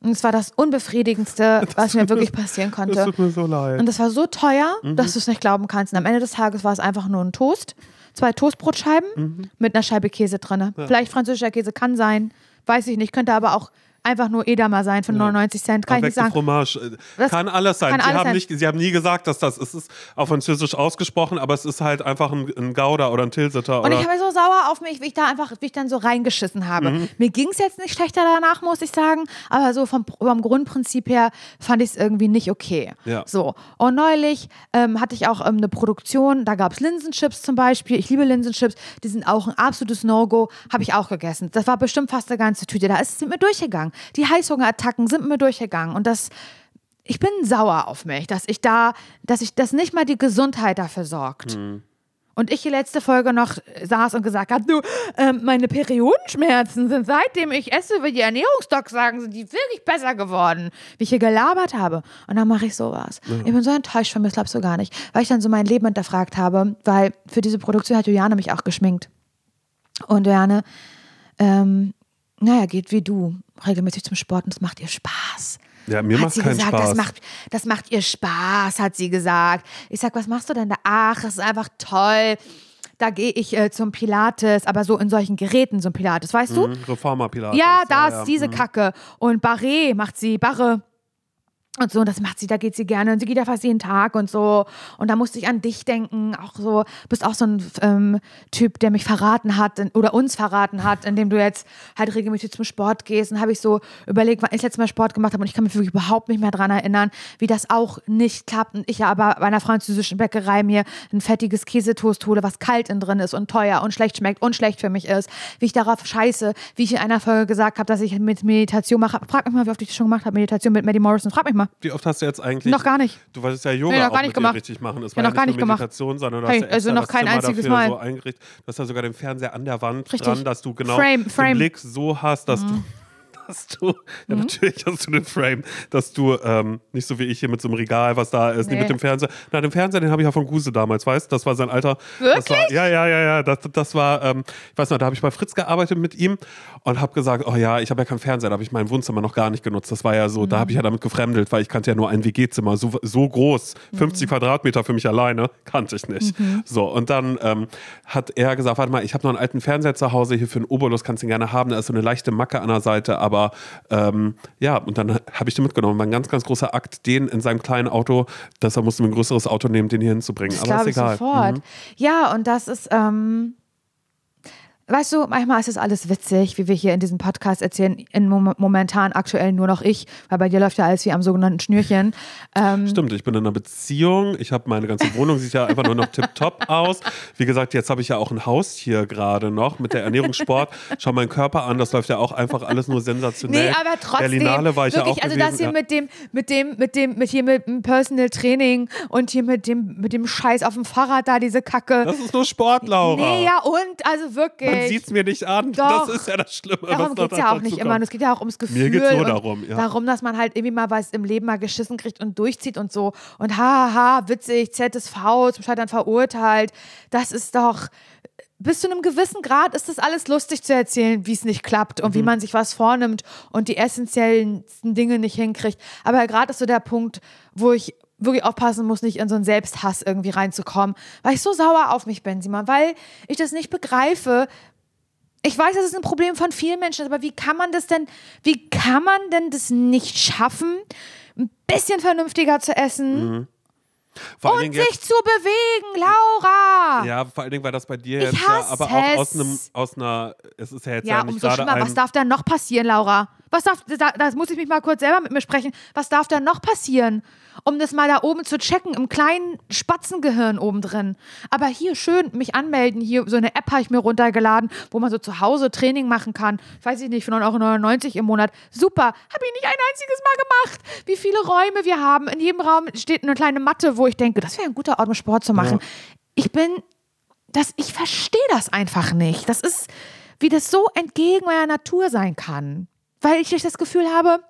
Und es war das Unbefriedigendste, (laughs) was mir wirklich passieren konnte. Das tut mir so leid. Und das war so teuer, Mhm. dass du es nicht glauben kannst. Und am Ende des Tages war es einfach nur ein Toast, zwei Toastbrotscheiben Mhm. mit einer Scheibe Käse drin. Vielleicht französischer Käse kann sein, weiß ich nicht, könnte aber auch einfach nur Edamer sein für 99 Cent, kann ich Avec nicht sagen. Fromage. Das kann alles sein. kann sie, alles haben sein. Nicht, sie haben nie gesagt, dass das es ist auf Französisch ausgesprochen, aber es ist halt einfach ein, ein Gouda oder ein Tilsiter. Und ich war so sauer auf mich, wie ich da einfach, wie ich dann so reingeschissen habe. Mhm. Mir ging es jetzt nicht schlechter danach, muss ich sagen, aber so vom, vom Grundprinzip her fand ich es irgendwie nicht okay. Ja. So. Und neulich ähm, hatte ich auch ähm, eine Produktion, da gab es Linsenchips zum Beispiel. Ich liebe Linsenchips, die sind auch ein absolutes No-Go, habe ich auch gegessen. Das war bestimmt fast eine ganze Tüte. Da ist es mit mir durchgegangen. Die Heißhungerattacken sind mir durchgegangen. Und das ich bin sauer auf mich, dass ich da, dass ich, dass nicht mal die Gesundheit dafür sorgt. Und ich die letzte Folge noch saß und gesagt habe, du, ähm, meine Periodenschmerzen sind seitdem ich esse, wie die Ernährungsdocs sagen, sind die wirklich besser geworden, wie ich hier gelabert habe. Und dann mache ich sowas. Ich bin so enttäuscht von mir, das glaubst du gar nicht. Weil ich dann so mein Leben hinterfragt habe, weil für diese Produktion hat Juliane mich auch geschminkt. Und Juliane, ähm, naja, geht wie du, regelmäßig zum Sport und es macht ihr Spaß. Ja, mir sie keinen gesagt, Spaß. Das macht, das macht ihr Spaß, hat sie gesagt. Ich sag, was machst du denn da? Ach, das ist einfach toll. Da gehe ich äh, zum Pilates, aber so in solchen Geräten zum Pilates, weißt du? Mhm, Reformer Pilates. Ja, das, ja. diese Kacke. Und Barré macht sie, Barre. Und so, und das macht sie, da geht sie gerne und sie geht ja fast jeden Tag und so. Und da musste ich an dich denken, auch so, bist auch so ein ähm, Typ, der mich verraten hat oder uns verraten hat, indem du jetzt halt regelmäßig zum Sport gehst. Und habe ich so überlegt, wann ich das letzte Mal Sport gemacht habe und ich kann mich wirklich überhaupt nicht mehr dran erinnern, wie das auch nicht klappt. Und ich ja aber bei einer französischen Bäckerei mir ein fettiges Käsetoast hole, was kalt in drin ist und teuer und schlecht schmeckt und schlecht für mich ist. Wie ich darauf scheiße, wie ich in einer Folge gesagt habe, dass ich mit Meditation mache. Frag mich mal, wie oft ich das schon gemacht habe, Meditation mit Maddie Morrison. Frag mich mal. Wie oft hast du jetzt eigentlich? Noch gar nicht. Du wolltest ja Yoga Nee, noch auch gar nicht gemacht. richtig machen. Es Ja, war noch ja gar nicht nur gemacht. Meditation, sondern du Hey, hast ja also noch das kein Zimmer einziges Mal. so eingerichtet. Du hast ja sogar den Fernseher an der Wand Richtig. dran, dass du genau Frame, den Frame. Mhm. Blick so hast, dass du dass du, ja natürlich hast du den Frame, dass du ähm, nicht so wie ich hier mit so einem Regal, was da ist, nee. Mit dem Fernseher. Na, den Fernseher, den habe ich ja von Guse damals, weißt du? Das war sein alter. Das war, Wirklich? ja, ja, ja, ja. Das, das war, ähm, ich weiß noch, da habe ich bei Fritz gearbeitet mit ihm und habe gesagt, oh ja, ich habe ja keinen Fernseher, da habe ich mein Wohnzimmer noch gar nicht genutzt. Das war ja so, da habe ich ja damit gefremdelt, weil ich kannte ja nur ein WG-Zimmer, so, so groß, 50 Quadratmeter für mich alleine, kannte ich nicht. So, und dann ähm, hat er gesagt, warte mal, ich habe noch einen alten Fernseher zu Hause, hier für einen Obolus kannst du ihn gerne haben, da ist so eine leichte Macke an der Seite, aber ähm, ja, und dann habe ich den mitgenommen. War ein ganz, ganz großer Akt, den in seinem kleinen Auto, dass er musste ein größeres Auto nehmen, den hier hinzubringen. Das aber ist ich egal. sofort. Mhm. Ja, und das ist, ähm, weißt du, manchmal ist es alles witzig, wie wir hier in diesem Podcast erzählen. In mom momentan aktuell nur noch ich, weil bei dir läuft ja alles wie am sogenannten Schnürchen. Ähm, Stimmt, ich bin in einer Beziehung. Ich habe meine ganze Wohnung, sieht ja einfach nur noch tipptopp aus. Wie gesagt, jetzt habe ich ja auch ein Haustier gerade noch mit der Ernährungssport. Schau meinen Körper an, das läuft ja auch einfach alles nur sensationell. Nee, aber trotzdem. Berlinale war ich wirklich, ja auch also gewesen. das hier ja. mit dem, mit dem, mit dem, mit hier mit dem Personal Training und hier mit dem, mit dem Scheiß auf dem Fahrrad da, diese Kacke. Das ist nur Sport, Laura. Nee, ja, und, also wirklich. Man sieht es mir nicht an. Doch. Das ist ja das Schlimme. Darum geht es ja auch nicht kommt. immer. Und es geht ja auch ums Gefühl. geht's nur darum, ja. Darum, dass man halt irgendwie mal was im Leben mal geschissen kriegt und durchzieht und so. Und haha, witzig, ZSV, zum Scheitern verurteilt. Das ist doch. Bis zu einem gewissen Grad ist das alles lustig zu erzählen, wie es nicht klappt und wie Mhm. man sich was vornimmt und die essentiellen Dinge nicht hinkriegt. Aber gerade ist so der Punkt, wo ich wirklich aufpassen muss, nicht in so einen Selbsthass irgendwie reinzukommen, weil ich so sauer auf mich bin, Simon, weil ich das nicht begreife, ich weiß, das ist ein Problem von vielen Menschen, aber wie kann man das denn, wie kann man denn das nicht schaffen, ein bisschen vernünftiger zu essen allen und jetzt- sich zu bewegen, Laura? Ja, vor allen Dingen, weil das bei dir jetzt ja, aber auch aus, einem, aus einer, es ist ja jetzt ja, Ja, nicht umso schlimmer. Was darf da noch passieren, Laura? Was darf, da, das muss ich mich mal kurz selber mit mir sprechen. Was darf da noch passieren? Um das mal da oben zu checken, im kleinen Spatzengehirn oben drin. Aber hier schön mich anmelden. Hier so eine App habe ich mir runtergeladen, wo man so zu Hause Training machen kann. Weiß ich nicht, für 9,99 Euro im Monat. Super. Habe ich nicht ein einziges Mal gemacht. Wie viele Räume wir haben. In jedem Raum steht eine kleine Matte, wo ich denke, das wäre ein guter Ort, um Sport zu machen. Ich bin das, ich verstehe das einfach nicht. Das ist, wie das so entgegen meiner Natur sein kann. Weil ich das Gefühl habe,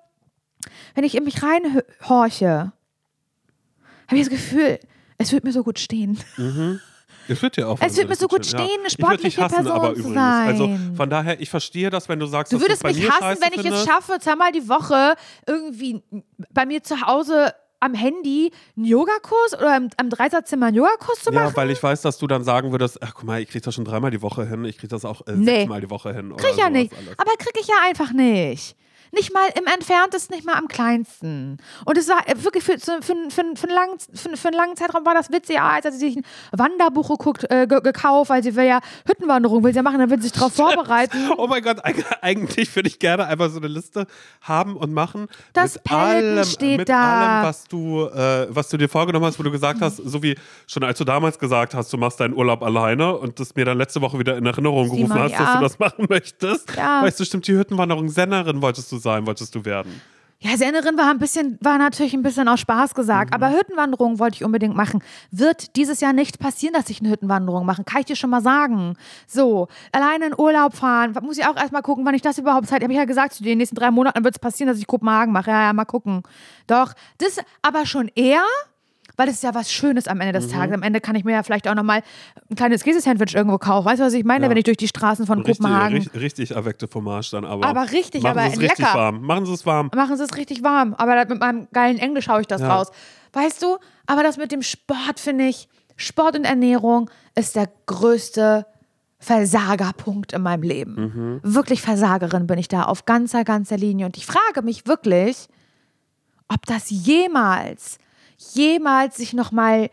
wenn ich in mich reinhorche, habe ich das Gefühl, es wird mir so gut stehen. Es wird dir auch Es wird mir so gut ja. stehen, eine würd dich sportliche hassen, Person aber zu. Also sein. von daher, ich verstehe das, wenn du sagst, Du würdest mich hassen, wenn ich es schaffe, zweimal die Woche irgendwie bei mir zu Hause am Handy einen Yogakurs oder im, am Dreisatzzimmer einen Yogakurs zu machen. Ja, weil ich weiß, dass du dann sagen würdest, ach guck mal, ich krieg das schon dreimal die Woche hin, ich krieg das auch äh, Nee. sechsmal die Woche hin. Krieg ich ja sowas nicht. Aber krieg ich ja einfach nicht. Nicht mal im entferntesten, nicht mal am kleinsten. Und es war äh, wirklich für, für, für, für, einen, langen, für, für einen langen Zeitraum war das witzig. Ja, als hat sie sich ein Wanderbuch geguckt, äh, ge gekauft, weil sie will ja Hüttenwanderung will sie ja machen, dann will sie sich darauf (laughs) vorbereiten. Oh mein Gott, eig- eigentlich würde ich gerne einfach so eine Liste haben und machen. Das mit allem, steht mit da. allem, was du, äh, was du dir vorgenommen hast, wo du gesagt hast, so wie schon als du damals gesagt hast, du machst deinen Urlaub alleine und das mir dann letzte Woche wieder in Erinnerung gerufen Simon, hast, dass ja. du das machen möchtest. Ja. Weißt du, stimmt, die Hüttenwanderung Sennerin wolltest du sein, wolltest du werden. Ja, Sennerin war ein bisschen, war natürlich ein bisschen aus Spaß gesagt, aber Hüttenwanderung wollte ich unbedingt machen. Wird dieses Jahr nicht passieren, dass ich eine Hüttenwanderung mache, kann ich dir schon mal sagen. So, alleine in Urlaub fahren, muss ich auch erstmal gucken, wann ich das überhaupt Zeit habe. Ich ja gesagt, zu den nächsten drei Monaten wird es passieren, dass ich Kopenhagen mache. Ja, ja, mal gucken. Doch, das aber schon eher, weil das ist ja was Schönes am Ende des Tages. Am Ende kann ich mir ja vielleicht auch nochmal ein kleines Käsesandwich irgendwo kaufen. Weißt du, was ich meine, Ja. wenn ich durch die Straßen von Richtig, Kopenhagen. richtig, richtig erweckte Fromage dann aber. Aber richtig, Machen aber Sie es richtig lecker. warm. Machen Sie es warm. machen sie es richtig warm. Aber mit meinem geilen Englisch haue ich das Ja. raus. Weißt du, aber das mit dem Sport finde ich, Sport und Ernährung ist der größte Versagerpunkt in meinem Leben. Wirklich Versagerin bin ich da auf ganzer, ganzer Linie. Und ich frage mich wirklich, ob das jemals, jemals sich nochmal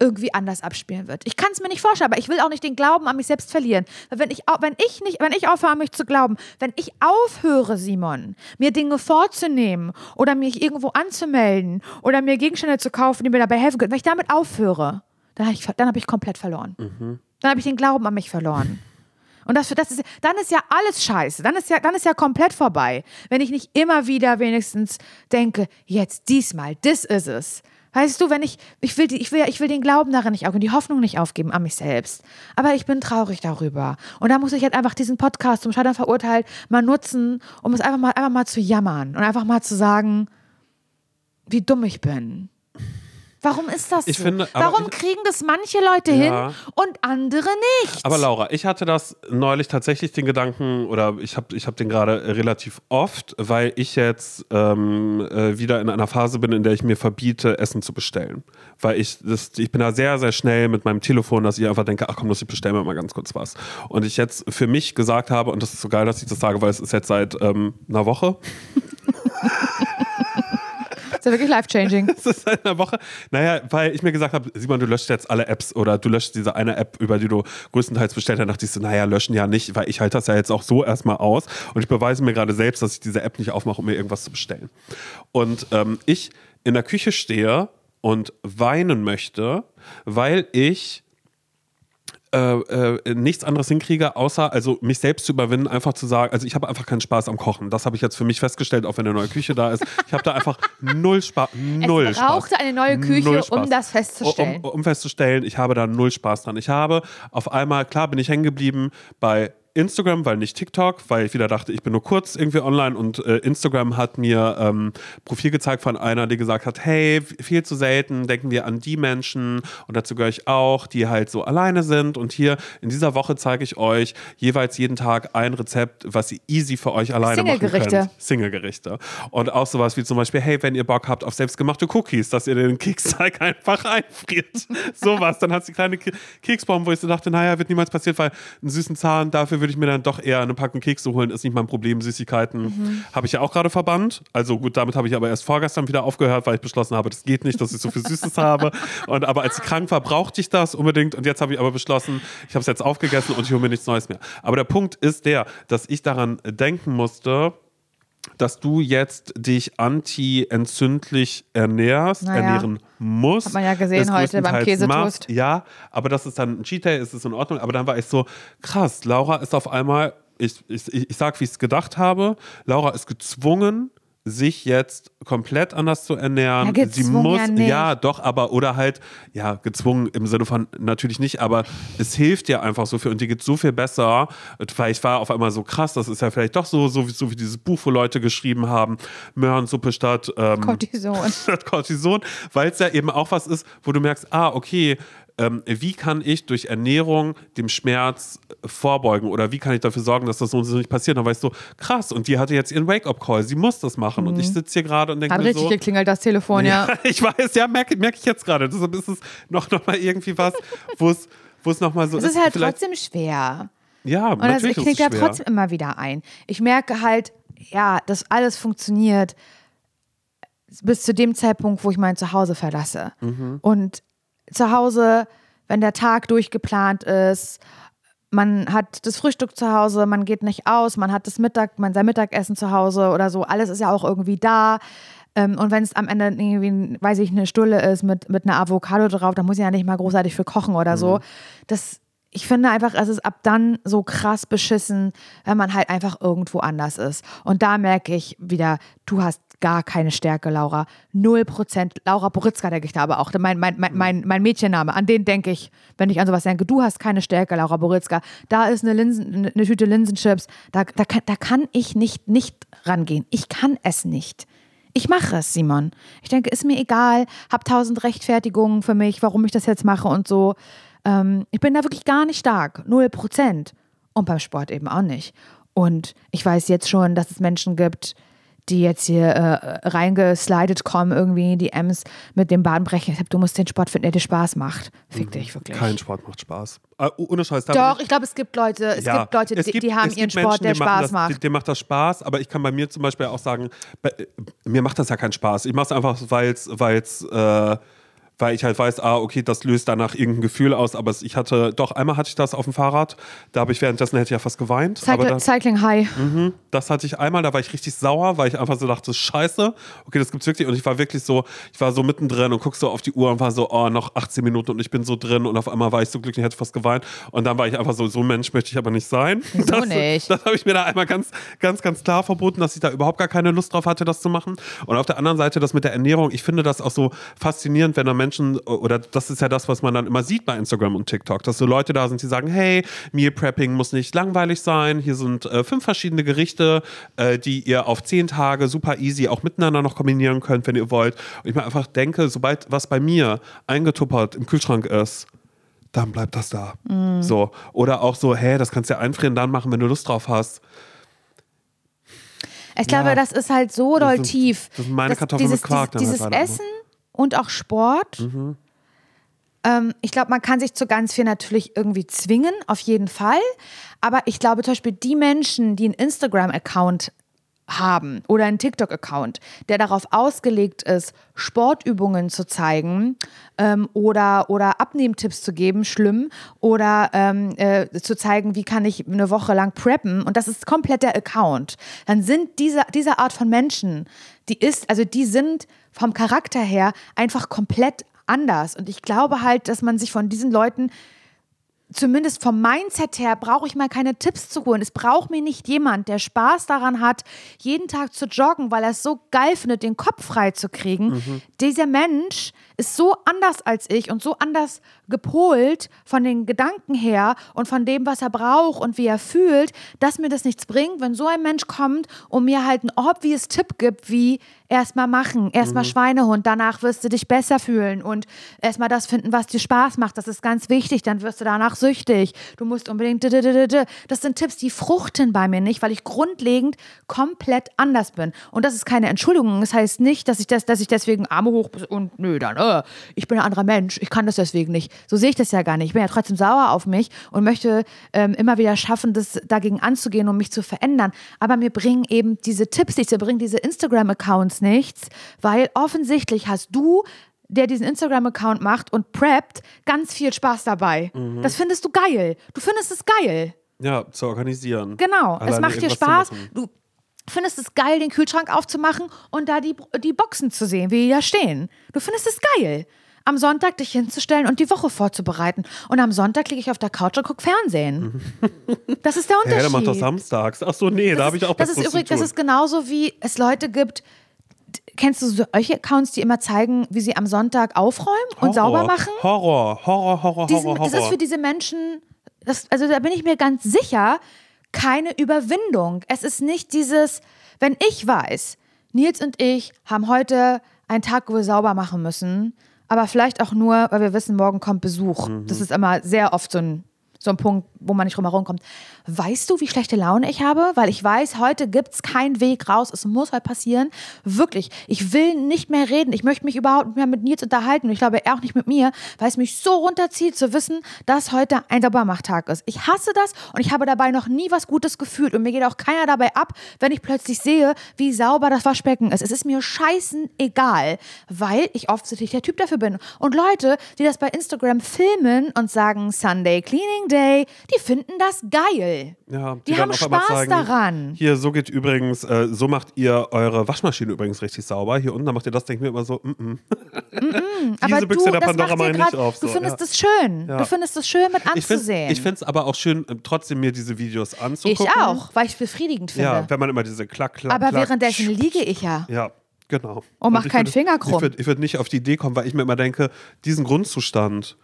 irgendwie anders abspielen wird. Ich kann es mir nicht vorstellen, aber ich will auch nicht den Glauben an mich selbst verlieren. Weil wenn ich, wenn ich nicht, wenn ich aufhöre, an mich zu glauben, wenn ich aufhöre, Simon, mir Dinge vorzunehmen oder mich irgendwo anzumelden oder mir Gegenstände zu kaufen, die mir dabei helfen können, wenn ich damit aufhöre, dann habe ich, hab ich komplett verloren. Mhm. Dann habe ich den Glauben an mich verloren. Und das, das ist, dann ist ja alles scheiße. Dann ist ja, dann ist ja komplett vorbei. Wenn ich nicht immer wieder wenigstens denke, jetzt diesmal, das ist es. Weißt du, wenn ich, ich will, ich will, ich will den Glauben darin nicht aufgeben, die Hoffnung nicht aufgeben an mich selbst. Aber ich bin traurig darüber. Und da muss ich jetzt einfach diesen Podcast zum Scheitern verurteilt mal nutzen, um es einfach mal, einfach mal zu jammern und einfach mal zu sagen, wie dumm ich bin. Warum ist das so? Ich finde, Warum kriegen das manche Leute Ja. hin und andere nicht? Aber Laura, ich hatte das neulich tatsächlich den Gedanken, oder ich habe ich hab den gerade relativ oft, weil ich jetzt ähm, äh, wieder in einer Phase bin, in der ich mir verbiete, Essen zu bestellen. Weil ich, das, ich bin da sehr, sehr schnell mit meinem Telefon, dass ich einfach denke, ach komm, los, ich bestelle mir mal ganz kurz was. Und ich jetzt für mich gesagt habe, und das ist so geil, dass ich das sage, weil es ist jetzt seit ähm, einer Woche, (laughs) ja wirklich life-changing. (laughs) Das ist seit einer Woche. Naja, weil ich mir gesagt habe, Simon, du löscht jetzt alle Apps oder du löscht diese eine App, über die du größtenteils bestellt hast. Da dachte ich so, naja, löschen ja nicht, weil ich halte das ja jetzt auch so erstmal aus. Und ich beweise mir gerade selbst, dass ich diese App nicht aufmache, um mir irgendwas zu bestellen. Und ähm, ich in der Küche stehe und weinen möchte, weil ich äh, äh, nichts anderes hinkriege, außer also mich selbst zu überwinden, einfach zu sagen, also ich habe einfach keinen Spaß am Kochen. Das habe ich jetzt für mich festgestellt, auch wenn eine neue Küche da ist. Ich habe da einfach (laughs) null Spaß, null es brauchte Spaß. eine neue Küche, um Spaß. das festzustellen. Um, um festzustellen, ich habe da null Spaß dran. Ich habe auf einmal, klar bin ich hängen geblieben bei Instagram, weil nicht TikTok, weil ich wieder dachte, ich bin nur kurz irgendwie online und äh, Instagram hat mir ähm, Profil gezeigt von einer, die gesagt hat, hey, viel zu selten denken wir an die Menschen und dazu gehöre ich auch, die halt so alleine sind und hier in dieser Woche zeige ich euch jeweils jeden Tag ein Rezept, was ihr easy für euch alleine machen Single-Gerichte. könnt. Single-Gerichte. Und auch sowas wie zum Beispiel, hey, wenn ihr Bock habt auf selbstgemachte Cookies, dass ihr den Keksteig (laughs) einfach einfriert. (laughs) sowas. Dann hat sie kleine Ke- Keksbomben, wo ich so dachte, naja, wird niemals passiert, weil einen süßen Zahn, dafür würde ich mir dann doch eher eine Packung Kekse holen, ist nicht mein Problem. Süßigkeiten habe ich ja auch gerade verbannt. Also gut, damit habe ich aber erst vorgestern wieder aufgehört, weil ich beschlossen habe, das geht nicht, dass ich so viel Süßes (laughs) habe. Und aber als ich krank war, brauchte ich das unbedingt. Und jetzt habe ich aber beschlossen, ich habe es jetzt aufgegessen und ich hole mir nichts Neues mehr. Aber der Punkt ist der, dass ich daran denken musste, dass du jetzt dich anti-entzündlich ernährst, Naja. ernähren musst. Hat man ja gesehen heute beim Käsetoast. Ja, aber das ist dann ein Cheat Day, ist es in Ordnung. Aber dann war ich so, krass, Laura ist auf einmal, ich, ich, ich sag, wie ich es gedacht habe, Laura ist gezwungen, sich jetzt komplett anders zu ernähren. Ja, Sie muss, ja nicht. ja, doch, aber oder halt, ja, gezwungen im Sinne von natürlich nicht, aber es hilft dir einfach so viel und dir geht so viel besser. Weil ich war auf einmal so krass, das ist ja vielleicht doch so, so wie, so wie dieses Buch, wo Leute geschrieben haben, Möhrensuppe statt ähm, Cortison. (laughs) statt Cortison, weil es ja eben auch was ist, wo du merkst, ah, okay, ähm, wie kann ich durch Ernährung dem Schmerz vorbeugen oder wie kann ich dafür sorgen, dass das so nicht passiert? Dann weißt du, krass, und die hatte jetzt ihren Wake-up-Call, sie muss das machen und ich sitze hier gerade und denke Hat mir richtig so, geklingelt, das Telefon, ja. (laughs) ich weiß, ja, merke merk ich jetzt gerade. Deshalb ist es noch, noch mal irgendwie was, wo es wo es noch mal so Es ist halt vielleicht, trotzdem schwer. ja, Und natürlich ist klingt es ja trotzdem immer wieder ein. Ich merke halt, ja, dass alles funktioniert bis zu dem Zeitpunkt, wo ich mein Zuhause verlasse. Mhm. Und zu Hause, wenn der Tag durchgeplant ist, man hat das Frühstück zu Hause, man geht nicht aus, man hat das Mittag, man sein Mittagessen zu Hause oder so, alles ist ja auch irgendwie da. Ähm, Und wenn es am Ende irgendwie, weiß ich, eine Stulle ist mit, mit einer Avocado drauf, dann muss ich ja nicht mal großartig für kochen oder Mhm. so. Das, ich finde einfach, es ist ab dann so krass beschissen, wenn man halt einfach irgendwo anders ist. Und da merke ich wieder, du hast gar keine Stärke, Laura. Null Prozent. Laura Boritzka denke ich da aber auch. Mein, mein, mein, mein, mein Mädchenname, an den denke ich, wenn ich an sowas denke. Du hast keine Stärke, Laura Boritzka. Da ist eine, Linsen, eine Tüte Linsenchips. Da, da, kann, da kann ich nicht, nicht rangehen. Ich kann es nicht. Ich mache es, Simon. Ich denke, ist mir egal, hab tausend Rechtfertigungen für mich, warum ich das jetzt mache und so. Ähm, ich bin da wirklich gar nicht stark. Null Prozent. Und beim Sport eben auch nicht. Und ich weiß jetzt schon, dass es Menschen gibt, die jetzt hier äh, reingeslidet kommen, irgendwie in die Ems mit dem Bahnbrechen. Ich hab, du musst den Sport finden, der dir Spaß macht. Fick dich wirklich. Kein Sport macht Spaß. Äh, ohne Scheiß. Doch, ich glaube, es gibt Leute, es Ja, gibt Leute, es die, gibt- die haben es ihren Sport, Menschen, der Spaß das, macht. Dem macht das Spaß, aber ich kann bei mir zum Beispiel auch sagen, bei, äh, mir macht das ja keinen Spaß. Ich mache es einfach, weil's, weil's, äh, weil ich halt weiß, ah, okay, das löst danach irgendein Gefühl aus, aber ich hatte, doch, einmal hatte ich das auf dem Fahrrad, da habe ich währenddessen hätte ich ja fast geweint. Cycling, das, Cycling High. das hatte ich einmal, da war ich richtig sauer, weil ich einfach so dachte, scheiße, okay, das gibt's wirklich. Und ich war wirklich so, ich war so mittendrin und guck so auf die Uhr und war so, oh, noch 18 Minuten und ich bin so drin und auf einmal war ich so glücklich, hätte fast geweint. Und dann war ich einfach so, so ein Mensch möchte ich aber nicht sein. Wieso das, nicht? Das habe ich mir da einmal ganz, ganz, ganz klar verboten, dass ich da überhaupt gar keine Lust drauf hatte, das zu machen. Und auf der anderen Seite das mit der Ernährung, ich finde das auch so faszinierend, wenn da Menschen, oder das ist ja das, was man dann immer sieht bei Instagram und TikTok, dass so Leute da sind, die sagen, hey, Meal Prepping muss nicht langweilig sein, hier sind äh, fünf verschiedene Gerichte, äh, die ihr auf zehn Tage super easy auch miteinander noch kombinieren könnt, wenn ihr wollt. Und ich mir einfach denke, sobald was bei mir eingetuppert im Kühlschrank ist, dann bleibt das da. So. Oder auch so, hey, das kannst du ja einfrieren, dann machen, wenn du Lust drauf hast. Ich glaube, Ja. das ist halt so doll tief. das sind meine dass Kartoffeln dieses, mit Quark Dieses, halt dieses leider, ne? Essen und auch Sport. Ähm, ich glaube, man kann sich zu ganz viel natürlich irgendwie zwingen, auf jeden Fall. Aber ich glaube zum Beispiel, die Menschen, die einen Instagram-Account haben oder einen TikTok-Account, der darauf ausgelegt ist, Sportübungen zu zeigen ähm, oder, oder Abnehmtipps zu geben, schlimm, oder ähm, äh, zu zeigen, wie kann ich eine Woche lang preppen und das ist komplett der Account, dann sind diese, diese Art von Menschen, die ist, also die sind vom Charakter her einfach komplett anders und ich glaube halt, dass man sich von diesen Leuten zumindest vom Mindset her brauche ich mal keine Tipps zu holen. Es braucht mir nicht jemand, der Spaß daran hat, jeden Tag zu joggen, weil er es so geil findet, den Kopf frei zu kriegen. Dieser Mensch ist so anders als ich und so anders gepolt von den Gedanken her und von dem, was er braucht und wie er fühlt, dass mir das nichts bringt, wenn so ein Mensch kommt und mir halt einen obvious Tipp gibt, wie erstmal machen, erstmal Schweinehund, danach wirst du dich besser fühlen und erstmal das finden, was dir Spaß macht. Das ist ganz wichtig, dann wirst du danach süchtig. Du musst unbedingt. Das sind Tipps, die fruchten bei mir nicht, weil ich grundlegend komplett anders bin. Und das ist keine Entschuldigung. Das heißt nicht, dass ich, das, dass ich deswegen Arme hoch und nö, dann, äh, ich bin ein anderer Mensch, ich kann das deswegen nicht. So sehe ich das ja gar nicht. Ich bin ja trotzdem sauer auf mich und möchte ähm, immer wieder schaffen, das dagegen anzugehen und mich zu verändern. Aber mir bringen eben diese Tipps nichts, mir bringen diese Instagram-Accounts nichts, weil offensichtlich hast du der diesen Instagram-Account macht und preppt, ganz viel Spaß dabei. Das findest du geil. Du findest es geil. Ja, zu organisieren. Genau. es Alleine macht dir Spaß. Du findest es geil, den Kühlschrank aufzumachen und da die, die Boxen zu sehen, wie die da stehen. Du findest es geil. Am Sonntag dich hinzustellen und die Woche vorzubereiten. Und am Sonntag liege ich auf der Couch und gucke Fernsehen. (laughs) Das ist der Unterschied. der macht das samstags. Ach so, nee, da habe ich auch das was ist zu übrigens. Das ist genauso wie es Leute gibt, kennst du solche Accounts, die immer zeigen, wie sie am Sonntag aufräumen und sauber machen? Horror, Horror, Horror, Diesen, Horror, Horror. das ist für diese Menschen, das, also da bin ich mir ganz sicher, keine Überwindung. Es ist nicht dieses, wenn ich weiß, Nils und ich haben heute einen Tag, wo wir sauber machen müssen, aber vielleicht auch nur, weil wir wissen, morgen kommt Besuch. Mhm. Das ist immer sehr oft so ein, so ein Punkt, wo man nicht drum herum kommt. Weißt du, wie schlechte Laune ich habe? Weil ich weiß, heute gibt es keinen Weg raus. Es muss heute passieren. Wirklich. Ich will nicht mehr reden. Ich möchte mich überhaupt nicht mehr mit Nils unterhalten. Und ich glaube, er auch nicht mit mir, weil es mich so runterzieht, zu wissen, dass heute ein Saubermachtag ist. Ich hasse das und ich habe dabei noch nie was Gutes gefühlt. Und mir geht auch keiner dabei ab, wenn ich plötzlich sehe, wie sauber das Waschbecken ist. Es ist mir scheißen egal, weil ich offensichtlich der Typ dafür bin. Und Leute, die das bei Instagram filmen und sagen Sunday Cleaning Day, die finden das geil. Ja, Die dann haben Spaß daran. Hier, so geht übrigens, äh, so macht ihr eure Waschmaschine übrigens richtig sauber. Hier unten, dann macht ihr das, denkt mir immer so, mm -mm. (laughs) Aber Diese Büchse du, der Pandora mache ich nicht auf. Du so, findest ja. es schön. Ja. Du findest es schön mit Ich finde anzusehen. ich es aber auch schön, äh, trotzdem mir diese Videos Ich anzugucken. auch, weil ich es befriedigend finde. Ja, wenn man immer diese Klack, Klack, Aber Klack, währenddessen liege ich ja. Ja, genau. Und mach ich keinen Finger krumm. Ich würde ich würd nicht auf die Idee kommen, weil ich mir immer denke, diesen Grundzustand,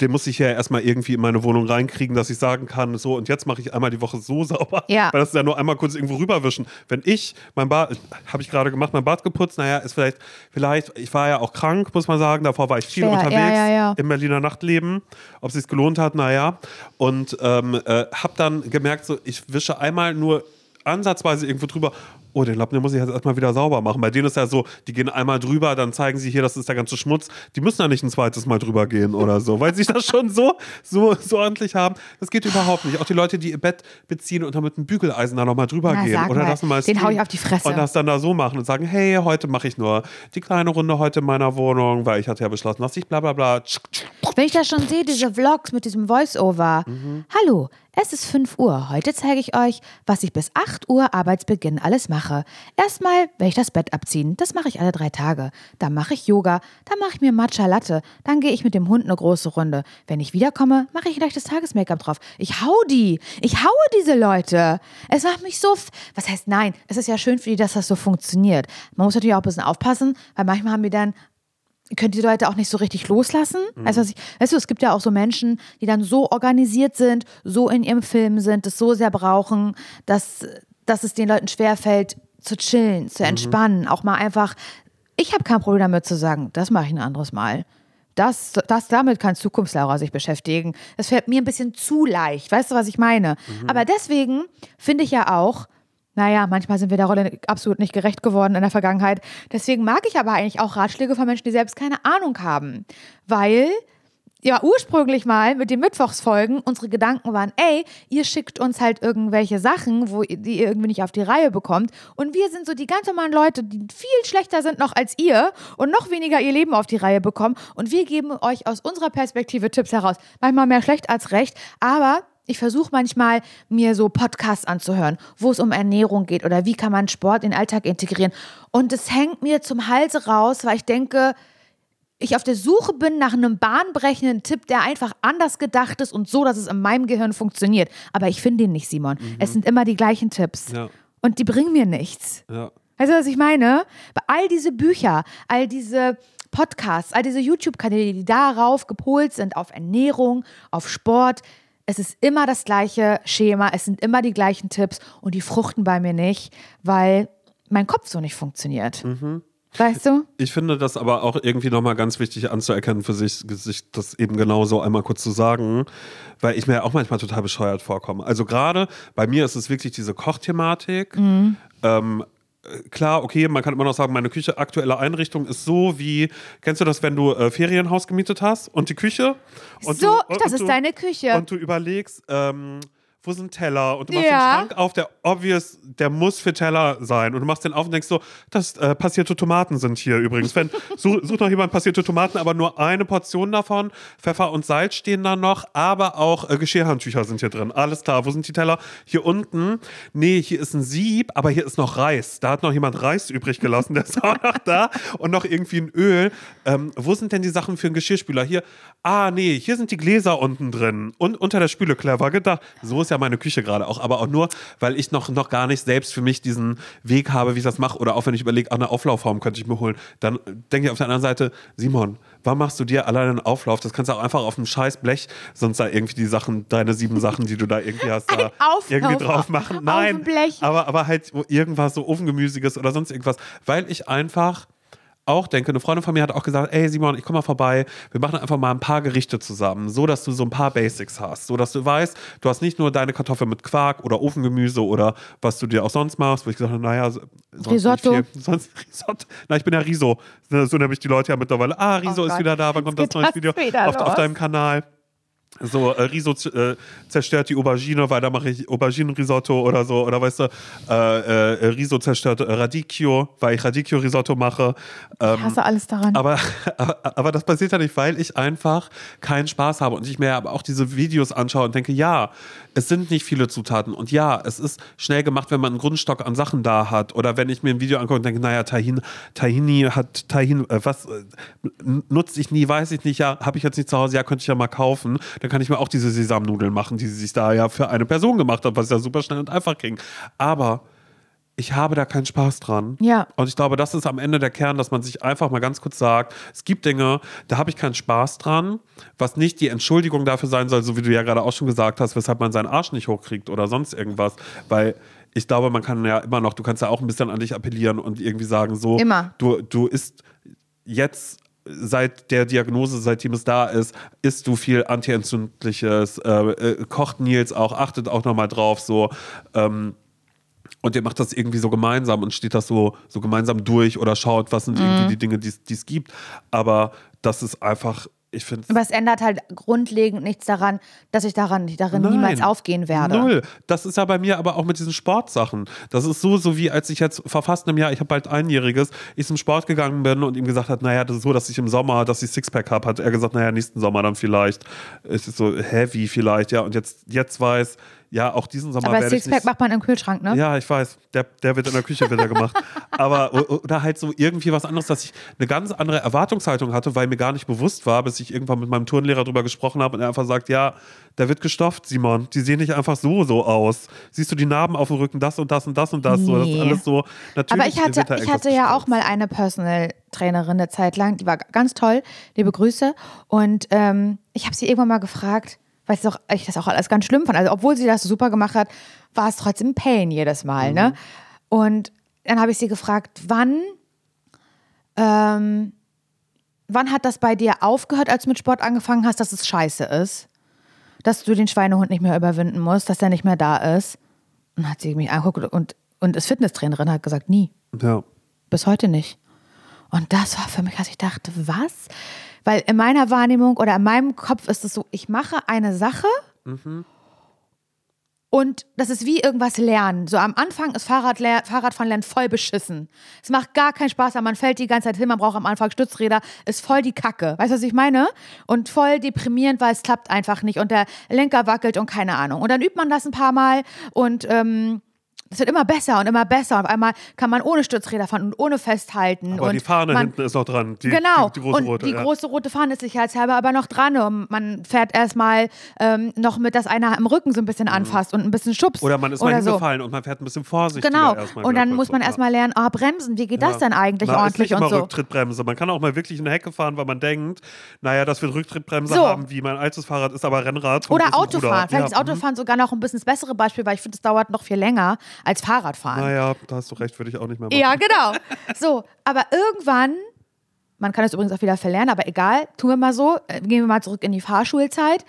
den muss ich ja erstmal irgendwie in meine Wohnung reinkriegen, dass ich sagen kann, so und jetzt mache ich einmal die Woche so (laughs) sauber. Ja. Weil das ist ja nur einmal kurz irgendwo rüberwischen. Wenn ich mein Bad, habe ich gerade gemacht, mein Bad geputzt, naja, ist vielleicht, vielleicht, ich war ja auch krank, muss man sagen, davor war ich viel Schwer, unterwegs ja, ja. im Berliner Nachtleben, ob es sich gelohnt hat, naja. Und ähm, äh, habe dann gemerkt, so ich wische einmal nur ansatzweise irgendwo drüber oh, den Lappen, den muss ich jetzt erstmal wieder sauber machen. Bei denen ist ja so, die gehen einmal drüber, dann zeigen sie hier, das ist der ganze Schmutz. Die müssen ja nicht ein zweites Mal drüber gehen oder so, weil sie das schon so, so, so ordentlich haben. Das geht überhaupt nicht. Auch die Leute, die ihr Bett beziehen und dann mit einem Bügeleisen da nochmal drüber Na, gehen. Oder mal, das mal den hau ich auf die Fresse. Und das dann da so machen und sagen, hey, heute mache ich nur die kleine Runde heute in meiner Wohnung, weil ich hatte ja beschlossen, dass ich bla bla bla. Wenn ich das schon sehe, diese Vlogs mit diesem Voice-Over. Hallo, es ist 5 Uhr. Heute zeige ich euch, was ich bis 8 Uhr Arbeitsbeginn alles mache. Erstmal werde ich das Bett abziehen. Das mache ich alle drei Tage. Dann mache ich Yoga. Dann mache ich mir Matcha Latte. Dann gehe ich mit dem Hund eine große Runde. Wenn ich wiederkomme, mache ich gleich das Tages-Make-up drauf. Ich hau die. Ich haue diese Leute. Es macht mich so. Was heißt nein? Es ist ja schön für die, dass das so funktioniert. Man muss natürlich auch ein bisschen aufpassen, weil manchmal haben wir dann können die Leute auch nicht so richtig loslassen. Also, was ich, weißt du, es gibt ja auch so Menschen, die dann so organisiert sind, so in ihrem Film sind, das so sehr brauchen, dass, dass es den Leuten schwerfällt, zu chillen, zu entspannen, auch mal einfach. Ich habe kein Problem damit zu sagen, das mache ich ein anderes Mal. Das, das, damit kann Zukunftslaura sich beschäftigen. Das fällt mir ein bisschen zu leicht. Weißt du, was ich meine? Aber deswegen finde ich ja auch, naja, manchmal sind wir der Rolle absolut nicht gerecht geworden in der Vergangenheit. Deswegen mag ich aber eigentlich auch Ratschläge von Menschen, die selbst keine Ahnung haben. Weil ja ursprünglich mal mit den Mittwochsfolgen unsere Gedanken waren, ey, ihr schickt uns halt irgendwelche Sachen, wo ihr, die ihr irgendwie nicht auf die Reihe bekommt. Und wir sind so die ganz normalen Leute, die viel schlechter sind noch als ihr und noch weniger ihr Leben auf die Reihe bekommen. Und wir geben euch aus unserer Perspektive Tipps heraus. Manchmal mehr schlecht als recht, aber ich versuche manchmal, mir so Podcasts anzuhören, wo es um Ernährung geht oder wie kann man Sport in den Alltag integrieren. Und es hängt mir zum Halse raus, weil ich denke, ich auf der Suche bin nach einem bahnbrechenden Tipp, der einfach anders gedacht ist und so, dass es in meinem Gehirn funktioniert. Aber ich finde ihn nicht, Simon. Es sind immer die gleichen Tipps. Ja. Und die bringen mir nichts. Ja. Weißt du, was ich meine? Bei all diese Bücher, all diese Podcasts, all diese YouTube-Kanäle, die darauf gepolt sind, auf Ernährung, auf Sport, es ist immer das gleiche Schema, es sind immer die gleichen Tipps und die fruchten bei mir nicht, weil mein Kopf so nicht funktioniert. Weißt du? Ich finde das aber auch irgendwie nochmal ganz wichtig anzuerkennen für sich, sich das eben genauso einmal kurz zu sagen, weil ich mir auch manchmal total bescheuert vorkomme. Also gerade bei mir ist es wirklich diese Kochthematik. Ähm, äh, klar, okay, man kann immer noch sagen, meine Küche, aktuelle Einrichtung ist so wie, kennst du das, wenn du äh, Ferienhaus gemietet hast und die Küche? Und So, du, und, das und ist du, deine Küche. Und du überlegst, ähm, wo sind Teller? Und du machst Ja. den Schrank auf, der obvious, der muss für Teller sein. Und du machst den auf und denkst so, das äh, passierte Tomaten sind hier übrigens. Wenn, (laughs) such, such noch jemand passierte Tomaten, aber nur eine Portion davon. Pfeffer und Salz stehen da noch, aber auch äh, Geschirrhandtücher sind hier drin. Alles klar, wo sind die Teller? Hier unten, nee, hier ist ein Sieb, aber hier ist noch Reis. Da hat noch jemand Reis übrig gelassen, der ist auch noch da. Und noch irgendwie ein Öl. Ähm, wo sind denn die Sachen für einen Geschirrspüler? Hier, ah, nee, hier sind die Gläser unten drin. Und unter der Spüle, clever gedacht. So ist ja meine Küche gerade auch, aber auch nur, weil ich noch, noch gar nicht selbst für mich diesen Weg habe, wie ich das mache. Oder auch wenn ich überlege, eine Auflaufform könnte ich mir holen. Dann denke ich auf der anderen Seite, Simon, warum machst du dir alleine einen Auflauf? Das kannst du auch einfach auf einem scheiß Blech, sonst da irgendwie die Sachen, deine sieben Sachen, die du da irgendwie hast, (laughs) da Auflauf irgendwie drauf machen. Nein, aber, aber halt irgendwas so Ofengemüsiges oder sonst irgendwas, weil ich einfach auch denke, eine Freundin von mir hat auch gesagt, ey Simon, ich komme mal vorbei, wir machen einfach mal ein paar Gerichte zusammen, so dass du so ein paar Basics hast, so dass du weißt, du hast nicht nur deine Kartoffeln mit Quark oder Ofengemüse oder was du dir auch sonst machst, wo ich gesagt habe, naja, so- sonst Risotto. Nicht viel. Sonst Risotto. Na, ich bin ja Riso. So nämlich die Leute ja mittlerweile, ah, Riso Oh ist wieder da, wann kommt das neue Video auf, auf deinem Kanal? So, äh, Riso äh, zerstört die Aubergine, weil da mache ich Auberginenrisotto oder so. Oder weißt du, äh, äh, Riso zerstört äh, Radicchio, weil ich Radicchio-Risotto mache. Ähm, Ich hasse alles daran. aber, (laughs) aber, aber das passiert ja nicht, weil ich einfach keinen Spaß habe und ich mir aber auch diese Videos anschaue und denke, ja, es sind nicht viele Zutaten. Und ja, es ist schnell gemacht, wenn man einen Grundstock an Sachen da hat. Oder wenn ich mir ein Video angucke und denke, naja, Tahin, Tahini hat Tahin, äh, was äh, nutze ich nie, weiß ich nicht, ja, habe ich jetzt nicht zu Hause, ja, könnte ich ja mal kaufen, dann kann ich mir auch diese Sesamnudeln machen, die sie sich da ja für eine Person gemacht hat, was ja super schnell und einfach ging. Aber ich habe da keinen Spaß dran. Ja. Und ich glaube, das ist am Ende der Kern, dass man sich einfach mal ganz kurz sagt, es gibt Dinge, da habe ich keinen Spaß dran, was nicht die Entschuldigung dafür sein soll, so wie du ja gerade auch schon gesagt hast, weshalb man seinen Arsch nicht hochkriegt oder sonst irgendwas. Weil ich glaube, man kann ja immer noch, du kannst ja auch ein bisschen an dich appellieren und irgendwie sagen, so, Immer. du, du isst jetzt seit der Diagnose, seitdem es da ist, isst du viel antientzündliches, äh, äh, kocht Nils auch, achtet auch nochmal drauf, so, ähm, und ihr macht das irgendwie so gemeinsam und steht das so, so gemeinsam durch oder schaut, was sind irgendwie die Dinge, die es gibt. Aber das ist einfach, ich finde Aber es ändert halt grundlegend nichts daran, dass ich daran darin Nein. niemals aufgehen werde. Null. Das ist ja bei mir aber auch mit diesen Sportsachen. Das ist so, so wie als ich jetzt vor fast einem Jahr, ich habe bald einjähriges, ich zum Sport gegangen bin und ihm gesagt hat, naja, das ist so, dass ich im Sommer, dass ich Sixpack habe, hat er gesagt, naja, nächsten Sommer dann vielleicht. Es ist so heavy vielleicht, ja. Und jetzt, jetzt weiß, ja, auch diesen Sommer Aber werde ich Sixpack nicht. macht man im Kühlschrank, ne? Ja, ich weiß. Der, der wird in der Küche wieder gemacht. (laughs) Aber oder halt so irgendwie was anderes, dass ich eine ganz andere Erwartungshaltung hatte, weil mir gar nicht bewusst war, bis ich irgendwann mit meinem Turnlehrer drüber gesprochen habe und er einfach sagt, ja, der wird gestofft, Simon. Die sehen nicht einfach so so aus. Siehst du die Narben auf dem Rücken, das und das und das und das. So, das ist Nee. alles so. Natürlich Aber ich hatte, ich hatte ja auch mal eine Personal Trainerin eine Zeit lang, die war ganz toll, liebe Grüße. Und ähm, ich habe sie irgendwann mal gefragt, weil ich das, auch, ich das auch alles ganz schlimm fand. Also obwohl sie das super gemacht hat, war es trotzdem Pain jedes Mal. Ne? Und dann habe ich sie gefragt, wann, ähm, wann hat das bei dir aufgehört, als du mit Sport angefangen hast, dass es scheiße ist? Dass du den Schweinehund nicht mehr überwinden musst, dass der nicht mehr da ist? Und dann hat sie mich angeguckt und, und ist Fitnesstrainerin, hat gesagt, nie. Ja. Bis heute nicht. Und das war für mich, als ich dachte, was? Weil in meiner Wahrnehmung oder in meinem Kopf ist es so, ich mache eine Sache und das ist wie irgendwas lernen. So am Anfang ist Fahrradler Fahrradfahren lernen voll beschissen. Es macht gar keinen Spaß, man fällt die ganze Zeit hin, man braucht am Anfang Stützräder, ist voll die Kacke. Weißt du, was ich meine? Und voll deprimierend, weil es klappt einfach nicht und der Lenker wackelt und keine Ahnung. Und dann übt man das ein paar Mal und ähm, es wird immer besser und immer besser. Und auf einmal kann man ohne Stützräder fahren und ohne festhalten. Aber und die Fahne man, hinten ist noch dran. Die, genau. Die, die große und rote. die ja. große rote Fahne ist sicherheitshalber aber noch dran. Und man fährt erstmal ähm, noch mit, dass einer im Rücken so ein bisschen anfasst und ein bisschen schubst. Mhm. Oder man ist mal so. hingefallen und man fährt ein bisschen vorsichtiger Genau. Und dann muss man so, ja. erstmal lernen, ah, bremsen, wie geht das denn eigentlich Na, ordentlich ist nicht und so. Rücktrittbremse. Man kann auch mal wirklich in eine Hecke fahren, weil man denkt, naja, das wird Rücktrittbremse So. haben, wie mein altes Fahrrad ist, aber Rennrad. Oder Autofahren. Vielleicht ja, ist Autofahren sogar noch ein bisschen das bessere Beispiel, weil ich finde, es dauert noch viel länger als Fahrradfahren. Naja, da hast du recht, würde ich auch nicht mehr machen. Ja, genau. (laughs) So, aber irgendwann, man kann es übrigens auch wieder verlernen, aber egal, tun wir mal so, äh, gehen wir mal zurück in die Fahrschulzeit.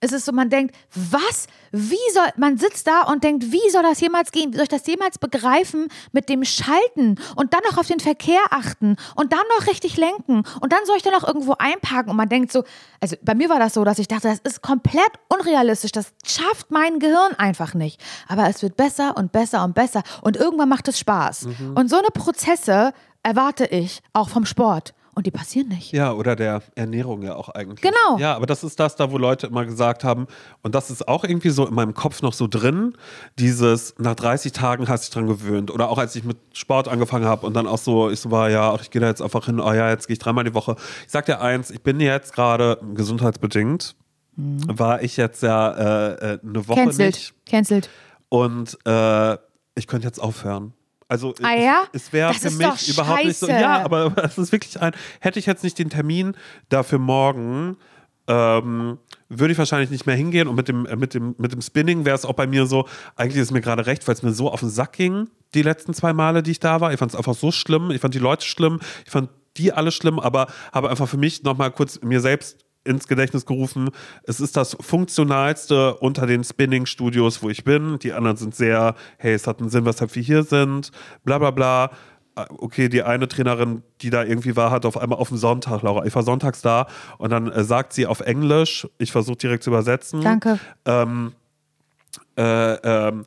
Es ist so, man denkt, was? Wie soll, man sitzt da und denkt, wie soll das jemals gehen? Wie soll ich das jemals begreifen mit dem Schalten und dann noch auf den Verkehr achten und dann noch richtig lenken und dann soll ich da noch irgendwo einparken und man denkt so, also bei mir war das so, dass ich dachte, das ist komplett unrealistisch, das schafft mein Gehirn einfach nicht. Aber es wird besser und besser und besser und irgendwann macht es Spaß. Und so eine Prozesse erwarte ich auch vom Sport und die passieren nicht. Ja, oder der Ernährung ja auch eigentlich. Genau. Ja, aber das ist das da, wo Leute immer gesagt haben, und das ist auch irgendwie so in meinem Kopf noch so drin, dieses, nach 30 Tagen hast du dich dran gewöhnt. Oder auch als ich mit Sport angefangen habe und dann auch so, ich so war, ja, ach, ich gehe da jetzt einfach hin, oh ja, jetzt gehe ich dreimal die Woche. Ich sag dir eins, ich bin jetzt gerade gesundheitsbedingt, war ich jetzt ja äh, äh, eine Woche Cancelled. nicht. Cancelled. Und äh, ich könnte jetzt aufhören. Also Ah es, ja? es wäre Das für mich überhaupt nicht so. Ja, aber (laughs) es ist wirklich ein. Hätte ich jetzt nicht den Termin dafür morgen, ähm, würde ich wahrscheinlich nicht mehr hingehen. Und mit dem, äh, mit dem, mit dem Spinning wäre es auch bei mir so, eigentlich ist mir gerade recht, weil es mir so auf den Sack ging, die letzten zwei Male, die ich da war. Ich fand es einfach so schlimm. Ich fand die Leute schlimm. Ich fand die alle schlimm, aber habe einfach für mich nochmal kurz mir selbst ins Gedächtnis gerufen, es ist das funktionalste unter den Spinning-Studios, wo ich bin. Die anderen sind sehr, hey, es hat einen Sinn, weshalb wir hier sind, bla bla bla. Äh, Okay, die eine Trainerin, die da irgendwie war, hat auf einmal auf dem Sonntag, Laura, ich war sonntags da und dann äh, sagt sie auf Englisch, ich versuche direkt zu übersetzen. Danke. Ähm, äh, ähm,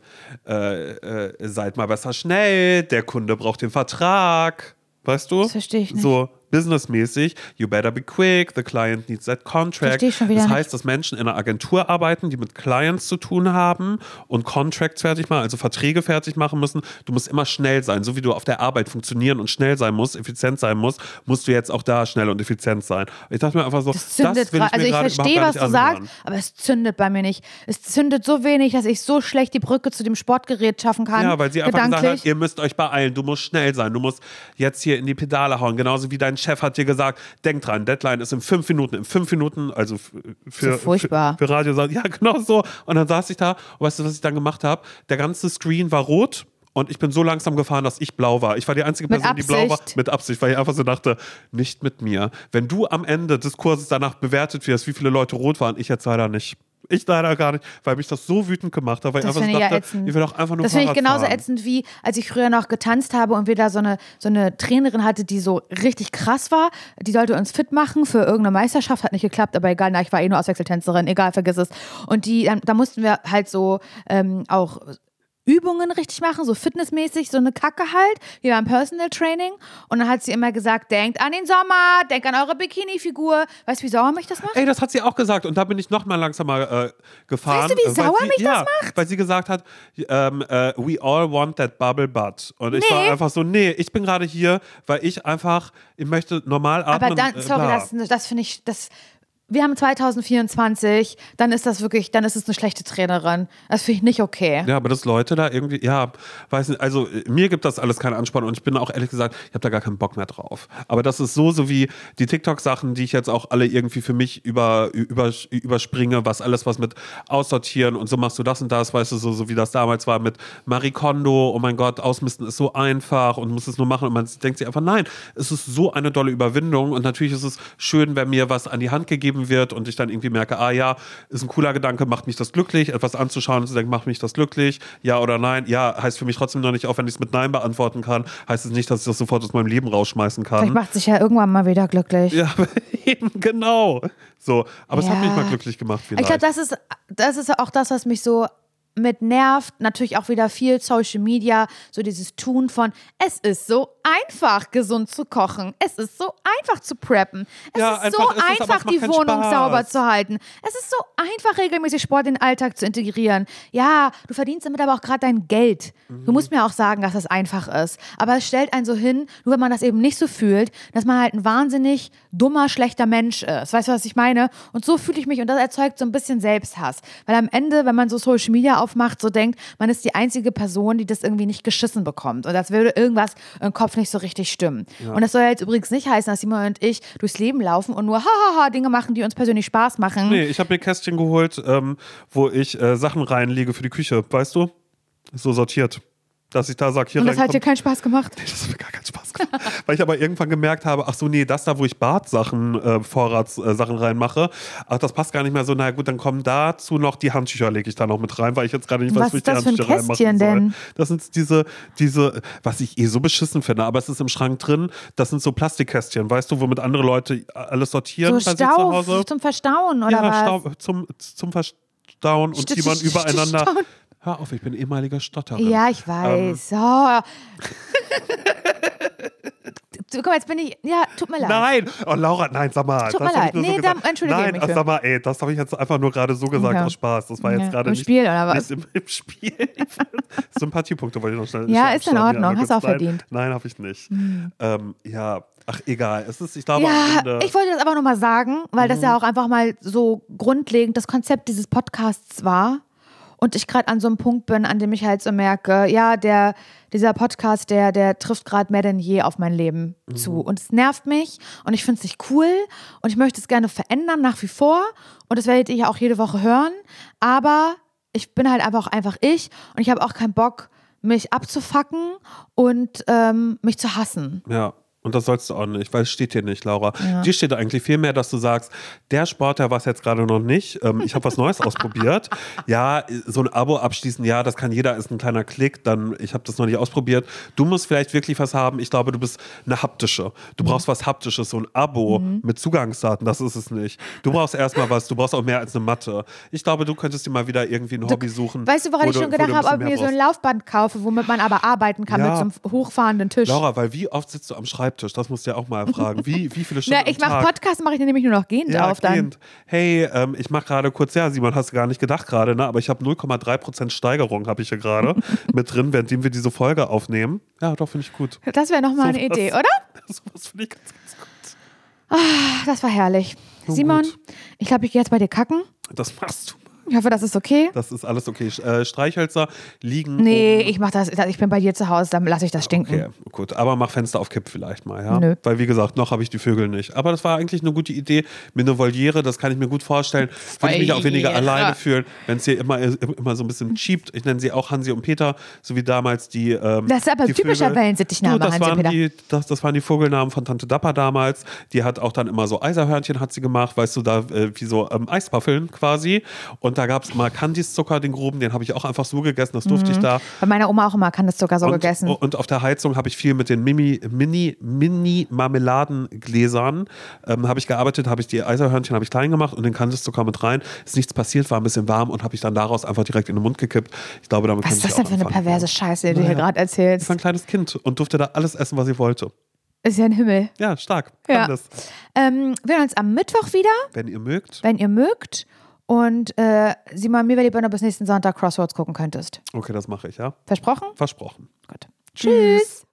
äh, äh, seid mal besser schnell, der Kunde braucht den Vertrag. Weißt du? Das verstehe ich nicht. So businessmäßig, you better be quick, the client needs that contract. Ich das nicht. heißt, dass Menschen in einer Agentur arbeiten, die mit Clients zu tun haben und Contracts fertig machen, also Verträge fertig machen müssen. Du musst immer schnell sein, so wie du auf der Arbeit funktionieren und schnell sein musst, effizient sein musst, musst du jetzt auch da schnell und effizient sein. Ich dachte mir einfach so, Das zündet will gerade. Also ich verstehe, was du sagst, aber es zündet bei mir nicht. Es zündet so wenig, dass ich so schlecht die Brücke zu dem Sportgerät schaffen kann. Ja, weil sie einfach gesagt hat, ihr müsst euch beeilen, du musst schnell sein, du musst jetzt hier in die Pedale hauen. Genauso wie dein Chef hat dir gesagt, denk dran, Deadline ist in fünf Minuten. In fünf Minuten, also für, So furchtbar. für, für Radio, ja, (laughs) genau so. Und dann saß ich da und weißt du, was ich dann gemacht habe? Der ganze Screen war rot. Und ich bin so langsam gefahren, dass ich blau war. Ich war die einzige Person, die blau war. Mit Absicht, weil ich einfach so dachte, nicht mit mir. Wenn du am Ende des Kurses danach bewertet wirst, wie viele Leute rot waren, ich jetzt leider nicht. Ich leider gar nicht, weil mich das so wütend gemacht hat, weil Das ich einfach so ja dachte, ätzend. ich will doch einfach nur Das finde ich genauso fahren. ätzend wie, als ich früher noch getanzt habe und wir da so eine, so eine Trainerin hatte, die so richtig krass war. Die sollte uns fit machen für irgendeine Meisterschaft, hat nicht geklappt, aber egal, na, ich war eh nur Auswechseltänzerin, egal, vergiss es. Und die, da mussten wir halt so ähm, auch Übungen richtig machen, so fitnessmäßig, so eine Kacke halt, wie beim Personal Training. Und dann hat sie immer gesagt, denkt an den Sommer, denkt an eure Bikini-Figur. Weißt du, wie sauer mich das macht? Ey, das hat sie auch gesagt und da bin ich noch mal langsamer äh, gefahren. Weißt du, wie äh, sauer sie, mich das ja, Weil sie gesagt hat, ähm, äh, we all want that bubble butt. Und ich Nee. war einfach so, nee, ich bin gerade hier, weil ich einfach, ich möchte normal atmen. Aber dann, äh, sorry, bla. das, das finde ich, das. Wir haben 2024, dann ist das wirklich, dann ist es eine schlechte Trainerin. Das finde ich nicht okay. Ja, aber dass Leute da irgendwie, ja, weiß nicht, also mir gibt das alles keinen Ansporn und ich bin auch ehrlich gesagt, ich habe da gar keinen Bock mehr drauf. Aber das ist so, so wie die TikTok-Sachen, die ich jetzt auch alle irgendwie für mich über, über, überspringe, was alles was mit aussortieren und so machst du das und das, weißt du, so, so wie das damals war mit Marie Kondo, oh mein Gott, ausmisten ist so einfach und muss es nur machen und man denkt sich einfach, nein, es ist so eine dolle Überwindung und natürlich ist es schön, wenn mir was an die Hand gegeben wird und ich dann irgendwie merke, ah ja, ist ein cooler Gedanke, macht mich das glücklich, etwas anzuschauen und zu denken, macht mich das glücklich, ja oder nein, ja, heißt für mich trotzdem noch nicht, auch wenn ich es mit Nein beantworten kann, heißt es nicht, dass ich das sofort aus meinem Leben rausschmeißen Vielleicht kann. macht sich ja irgendwann mal wieder glücklich. Ja, (laughs) eben, genau. So, aber es hat Ja. mich mal glücklich gemacht, vielleicht. Ich glaube, das ist, das ist auch das, was mich so mit nervt. Natürlich auch wieder viel Social Media, so dieses Tun von, es ist so einfach, gesund zu kochen. Es ist so einfach zu preppen. Es Ja, ist so einfach ist es, aber es einfach, macht die Wohnung Spaß. sauber zu halten. Es ist so einfach, regelmäßig Sport in den Alltag zu integrieren. Ja, du verdienst damit aber auch gerade dein Geld. Mhm. Du musst mir auch sagen, dass das einfach ist. Aber es stellt einen so hin, nur wenn man das eben nicht so fühlt, dass man halt ein wahnsinnig dummer, schlechter Mensch ist. Weißt du, was ich meine? Und so fühle ich mich und das erzeugt so ein bisschen Selbsthass. Weil am Ende, wenn man so Social Media aufmacht, so denkt, man ist die einzige Person, die das irgendwie nicht geschissen bekommt. Und als würde irgendwas im Kopf nicht so richtig stimmen. Und das soll jetzt übrigens nicht heißen, dass Simon und ich durchs Leben laufen und nur hahaha Dinge machen, die uns persönlich Spaß machen. Nee, ich habe mir Kästchen geholt, ähm, wo ich äh, Sachen reinlege für die Küche, weißt du? So sortiert. Dass ich da sage, hier Und das hat dir keinen Spaß gemacht. Das hat mir gar keinen Spaß gemacht. (laughs) Weil ich aber irgendwann gemerkt habe, ach so, nee, das da, wo ich Badsachen, äh, Vorratssachen reinmache, ach, das passt gar nicht mehr so. Na gut, dann kommen dazu noch die Handtücher, lege ich da noch mit rein, weil ich jetzt gerade nicht weiß, Was wo ich ist die das für ein Handtücher soll. denn? Das sind diese, diese, was ich eh so beschissen finde, aber es ist im Schrank drin, das sind so Plastikkästchen, weißt du, womit andere Leute alles sortieren So sich zu Stau Hause. zum Verstauen oder ja, was? Stau, zum, zum Verstauen und die man übereinander. Hör auf, ich bin ehemaliger Stotterin. Ja, ich weiß. Oh. Du, Guck mal, jetzt bin ich. Ja, tut mir leid. Nein, oh Laura, nein, sag mal. Tut das mir leid. Nee, so da entschuldige Nein, mich für. sag mal, ey, das habe ich jetzt einfach nur gerade so gesagt Ja. aus Spaß. Das war jetzt Ja, gerade im nicht, Spiel, oder was? Nicht im, im Spiel. (laughs) Sympathiepunkte wollte ich noch schnell. Ja, ist in. Ordnung. Hast gut, auch nein, verdient. Hm. Nein, habe ich nicht. Ähm, ja, ach, egal. Es ist, ich glaube, Ja, ich wollte das aber nochmal sagen, weil das Mhm. ja auch einfach mal so grundlegend das Konzept dieses Podcasts war. Und ich gerade an so einem Punkt bin, an dem ich halt so merke, ja, der, dieser Podcast, der, der trifft gerade mehr denn je auf mein Leben Mhm. zu. Und es nervt mich und ich finde es nicht cool und ich möchte es gerne verändern nach wie vor. Und das werdet ihr ja auch jede Woche hören. Aber ich bin halt einfach einfach ich und ich habe auch keinen Bock, mich abzufacken und ähm, mich zu hassen. Ja. Und das sollst du auch nicht, weil es steht hier nicht, Laura. Dir steht eigentlich viel mehr, dass du sagst, der Sport, der war es jetzt gerade noch nicht. Ähm, ich habe was Neues (laughs) ausprobiert. Ja, so ein Abo abschließen, ja, das kann jeder, ist ein kleiner Klick. Dann, ich habe das noch nicht ausprobiert. Du musst vielleicht wirklich was haben. Ich glaube, du bist eine haptische. Du brauchst was Haptisches, so ein Abo mit Zugangsdaten, das ist es nicht. Du brauchst erstmal was, du brauchst auch mehr als eine Matte. Ich glaube, du könntest dir mal wieder irgendwie ein Hobby suchen. Weißt du, woran wo ich schon gedacht habe, ob ich mir so ein. Laufband kaufe, womit man aber arbeiten kann Ja. mit so einem hochfahrenden Tisch. Laura, weil wie oft sitzt du am Schreibtisch? Das musst du ja auch mal fragen. Wie, wie viele (laughs) Stunden Na, ich mache? Podcast, mache ich nämlich nur noch gehend Ja, auf dann. gehend. Hey, ähm, ich mache gerade kurz, ja, Simon, hast du gar nicht gedacht gerade, ne? aber ich habe 0,3% Steigerung, habe ich hier gerade (laughs) mit drin, währenddem wir diese Folge aufnehmen. Ja, doch, finde ich gut. Das wäre nochmal eine Sowas- Idee, (laughs) oder? Sowas finde ich ganz, ganz gut. Das war herrlich. So Simon, gut. ich glaube, ich gehe jetzt bei dir kacken. Das machst du. Ich hoffe, das ist okay. Das ist alles okay. Äh, Streichhölzer liegen. Nee, oben. ich mach das, ich bin bei dir zu Hause, dann lasse ich das stinken. Okay, gut. Aber mach Fenster auf Kipp vielleicht mal, ja? Nö. Weil, wie gesagt, noch habe ich die Vögel nicht. Aber das war eigentlich eine gute Idee. Mit einer Voliere, das kann ich mir gut vorstellen. Würde ich mich auch weniger alleine fühlen, wenn es hier immer, immer so ein bisschen schiebt. Ich nenne sie auch Hansi und Peter, so wie damals die. Ähm, Das ist aber die typischer. Wellensittichname, das Hansi und waren Peter. Die, das, das waren die Vogelnamen von Tante Dapper damals. Die hat auch dann immer so Eiserhörnchen hat sie gemacht, weißt du, da äh, wie so ähm, Eispaffeln quasi. Und da gab es immer Candice-Zucker, den groben, den habe ich auch einfach so gegessen, das durfte ich da. Bei meiner Oma auch immer sogar so Und, gegessen. und auf der Heizung habe ich viel mit den Mini, Mini, Mini Marmeladengläsern ähm, habe ich gearbeitet, habe ich die Eiserhörnchen habe ich klein gemacht und den Kandiszucker mit rein. Ist nichts passiert, war ein bisschen warm und habe ich dann daraus einfach direkt in den Mund gekippt. Ich glaube, damit Was ist das ich denn für eine perverse Scheiße, die du hier gerade Ich erzählst? war ein kleines Kind und durfte da alles essen, was ich wollte. Ist ja ein Himmel. Ja, stark. Ja. das. Ähm, wir hören uns am Mittwoch wieder, Wenn ihr mögt. wenn ihr mögt. Und äh, Simon, mir wäre lieber, wenn du bis nächsten Sonntag Crossroads gucken könntest. Okay, das mache ich, ja. Versprochen? Versprochen. Gut. Tschüss.